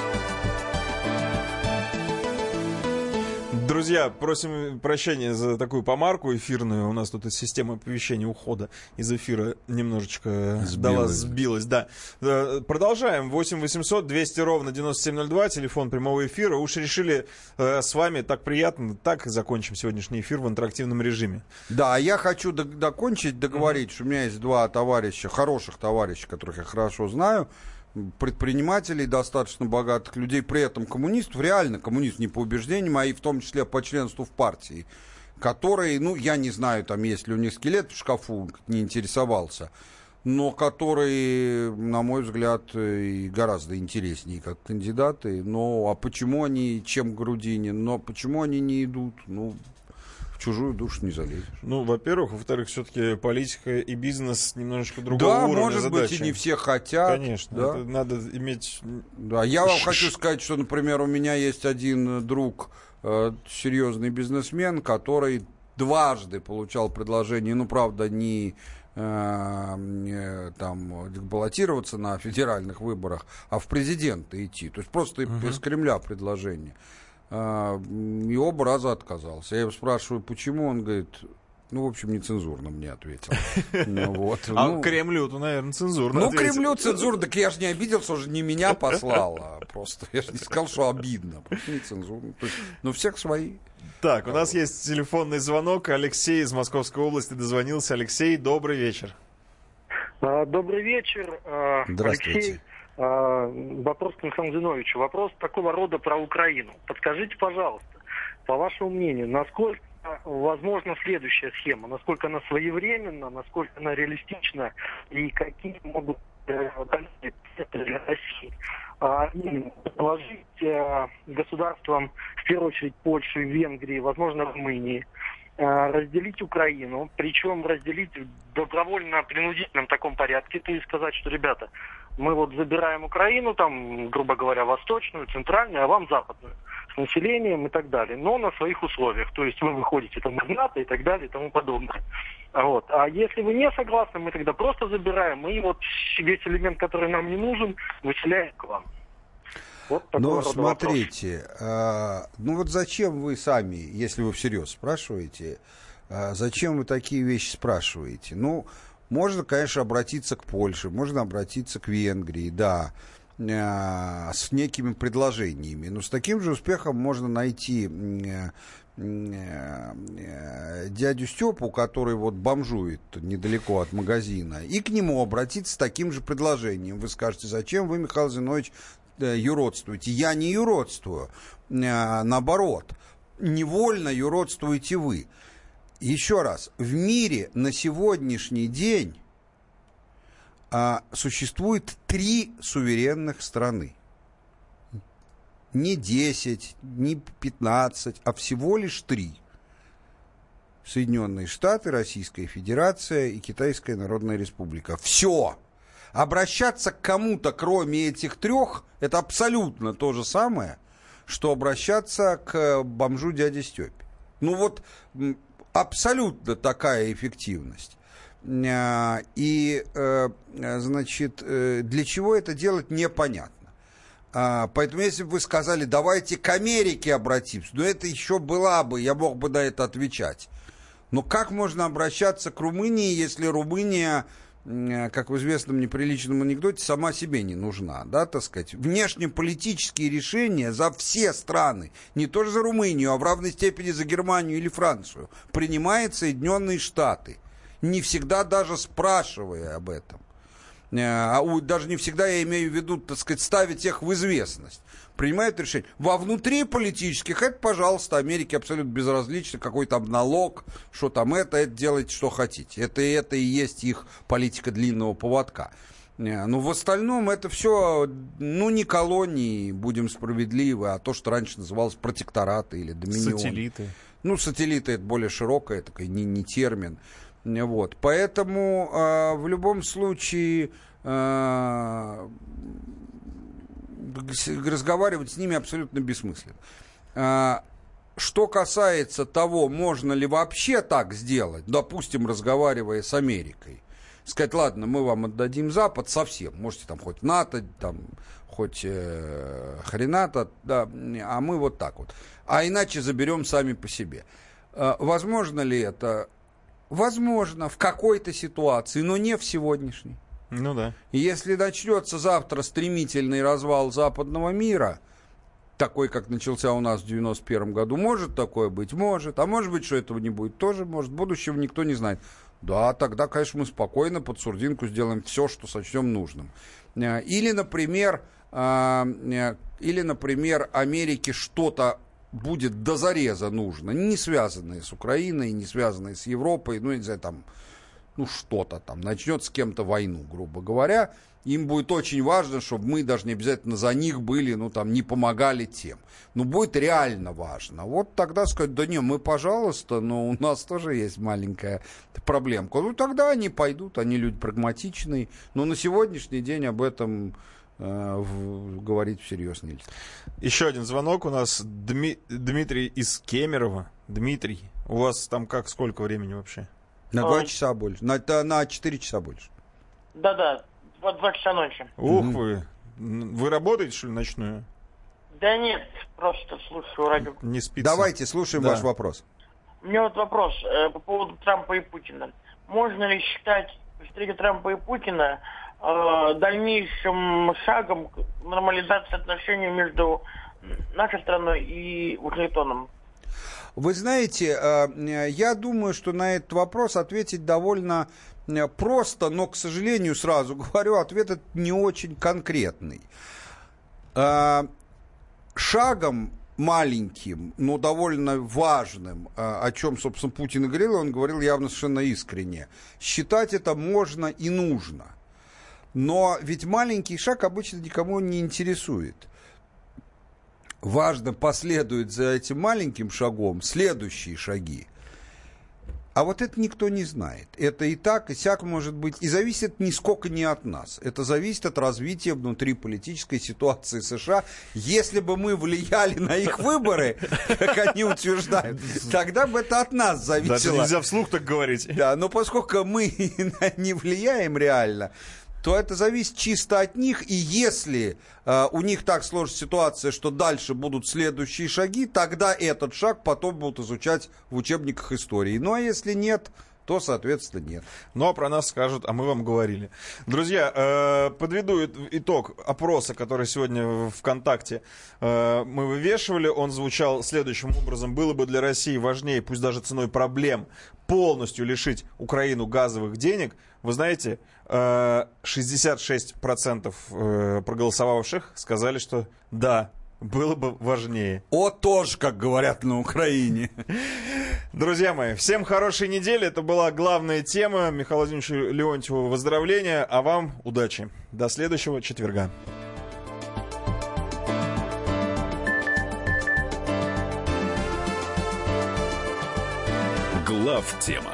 Друзья, просим прощения за такую помарку эфирную. У нас тут система оповещения ухода из эфира немножечко сбилась, дала, сбилась. Да. Э, продолжаем. 8 800 200 ровно 9702, телефон прямого эфира. Уж решили э, с вами так приятно, так и закончим сегодняшний эфир в интерактивном режиме. Да, а я хочу докончить, договорить, mm-hmm. что у меня есть два товарища, хороших товарищей, которых я хорошо знаю предпринимателей, достаточно богатых людей, при этом коммунистов, реально коммунист не по убеждениям, а и в том числе по членству в партии, которые, ну, я не знаю, там есть ли у них скелет в шкафу, не интересовался, но которые, на мой взгляд, и гораздо интереснее как кандидаты. Но а почему они, чем Грудинин, но почему они не идут? Ну, чужую душу не залезешь. Ну, во-первых. Во-вторых, все-таки политика и бизнес немножечко другого да, уровня может задачи. быть, и не все хотят. Конечно, да. это надо иметь... Да, я вам хочу сказать, что, например, у меня есть один друг, э, серьезный бизнесмен, который дважды получал предложение, ну, правда, не э, там баллотироваться на федеральных выборах, а в президенты идти. То есть просто uh-huh. из Кремля предложение. А, и оба раза отказался. Я его спрашиваю, почему, он говорит, ну, в общем, нецензурно мне ответил. Ну, вот. А ну, Кремлю-то, наверное, цензурно Ну, ответил. Кремлю цензурно, так я же не обиделся, уже не меня послал, а просто я же не сказал, что обидно. Просто нецензурно. То есть, ну, всех свои. Так, у нас есть телефонный звонок. Алексей из Московской области дозвонился. Алексей, добрый вечер. А, добрый вечер. А, Здравствуйте. Алексей. А, вопрос к Михаилу. Вопрос такого рода про Украину. Подскажите, пожалуйста, по вашему мнению, насколько возможна следующая схема? Насколько она своевременна, насколько она реалистична и какие могут э, для России? А, положить э, государствам, в первую очередь, Польши, Венгрии, возможно, Румынии, э, разделить Украину, причем разделить в добровольно-принудительном таком порядке, то есть сказать, что, ребята, мы вот забираем Украину, там, грубо говоря, восточную, центральную, а вам западную, с населением и так далее, но на своих условиях. То есть вы выходите там из НАТО и так далее и тому подобное. Вот. А если вы не согласны, мы тогда просто забираем, и вот весь элемент, который нам не нужен, выселяем к вам. Вот Но смотрите, а, ну вот зачем вы сами, если вы всерьез спрашиваете, а, зачем вы такие вещи спрашиваете? Ну, можно, конечно, обратиться к Польше, можно обратиться к Венгрии, да, а, с некими предложениями. Но с таким же успехом можно найти э, э, дядю Степу, который вот бомжует недалеко от магазина, и к нему обратиться с таким же предложением. Вы скажете, зачем вы, Михаил Зинович, э, юродствуете? Я не юродствую, э, наоборот, невольно юродствуете вы. Еще раз, в мире на сегодняшний день а, существует три суверенных страны. Не 10, не 15, а всего лишь три. Соединенные Штаты, Российская Федерация и Китайская Народная Республика. Все. Обращаться к кому-то, кроме этих трех, это абсолютно то же самое, что обращаться к бомжу дяде Степе. Ну вот абсолютно такая эффективность. А, И, э, значит, э, для чего это делать, непонятно. Поэтому, если бы вы сказали, давайте к Америке обратимся, ну, это еще была бы, я мог бы на это отвечать. Но как можно обращаться к Румынии, если Румыния, как в известном неприличном анекдоте, сама себе не нужна, да, так сказать. Внешнеполитические решения за все страны, не только за Румынию, а в равной степени за Германию или Францию, принимают Соединенные Штаты не всегда даже спрашивая об этом. Э, А даже не всегда я имею в виду, так сказать, ставить их в известность. Принимают решение. Во внутри политических, это, пожалуйста, Америке абсолютно безразлично, какой там налог, что там это, это делайте, что хотите. Это, это и есть их политика длинного поводка. Э, Но в остальном это все, ну, не колонии, будем справедливы, а то, что раньше называлось протектораты или доминион. Сателлиты. Ну, сателлиты это более широкое, такой не, не термин. Вот. Поэтому э, в любом случае э, разговаривать с ними абсолютно бессмысленно. А, Что касается того, можно ли вообще так сделать, допустим, разговаривая с Америкой, сказать, ладно, мы вам отдадим Запад совсем, можете там хоть НАТО, там, хоть э, хрената, да, а мы вот так вот. А иначе заберем сами по себе. А, возможно ли это? Возможно, в какой-то ситуации, но не в сегодняшней. Ну да. И Если начнется завтра стремительный развал западного мира, такой, как начался у нас в 91 году, может такое быть? Может. А может быть, что этого не будет? Тоже может. Будущего никто не знает. Да, тогда, конечно, мы спокойно под сурдинку сделаем все, что сочтем нужным. Э, Или, например, а, э, или, например, Америке что-то будет до зареза нужно, не связанное с Украиной, не связанное с Европой, ну, не знаю, там, ну, что-то там, начнет с кем-то войну, грубо говоря, им будет очень важно, чтобы мы даже не обязательно за них были, ну, там, не помогали тем. Ну, будет реально важно. Вот тогда сказать, да не, мы, пожалуйста, но у нас тоже есть маленькая проблемка. Ну, тогда они пойдут, они люди прагматичные, но на сегодняшний день об этом э, в- говорить всерьез нельзя. Еще один звонок у нас. Дми- Дмитрий из Кемерово. Дмитрий, у вас там как, сколько времени вообще? На А. два часа больше, на, на четыре часа больше. Да-да, вот два часа ночи. Ух вы. Вы работаете, что ли, ночную? Да нет, просто слушаю радио. Не спится. Давайте, слушаем Да. ваш вопрос. У меня вот вопрос э, по поводу Трампа и Путина. Можно ли считать встречу Трампа и Путина э, дальнейшим шагом к нормализации отношений между нашей страной и Вашингтоном? Вы знаете, э, я думаю, что на этот вопрос ответить довольно э, просто, но, к сожалению, сразу говорю, ответ этот не очень конкретный. Э, Шагом маленьким, но довольно важным, э, о чем, собственно, Путин и говорил, он говорил явно совершенно искренне, считать это можно и нужно. Но ведь маленький шаг обычно никому не интересует важно последует за этим маленьким шагом следующие шаги. А вот это никто не знает. Это и так, и сяк может быть. И зависит нисколько не от нас. Это зависит от развития внутриполитической ситуации США. Если бы мы влияли на их выборы, как они утверждают, тогда бы это от нас зависело. Даже нельзя вслух так говорить. Да, но поскольку мы не влияем реально, то это зависит чисто от них. И если э, у них так сложится ситуация, что дальше будут следующие шаги, тогда этот шаг потом будут изучать в учебниках истории. Ну а если нет, то, соответственно, нет. А про нас скажут, а мы вам говорили. Друзья, э, подведу итог опроса, который сегодня в ВКонтакте э, мы вывешивали. Он звучал следующим образом. Было бы для России важнее, пусть даже ценой проблем, полностью лишить Украину газовых денег. Вы знаете, э, 66% э, проголосовавших сказали, что да, было бы важнее. О, тоже, как говорят на Украине. Друзья мои, всем хорошей недели. Это была главная тема. Михаилу Владимировичу Леонтьеву выздоровления, а вам удачи. До следующего четверга. Глав тема.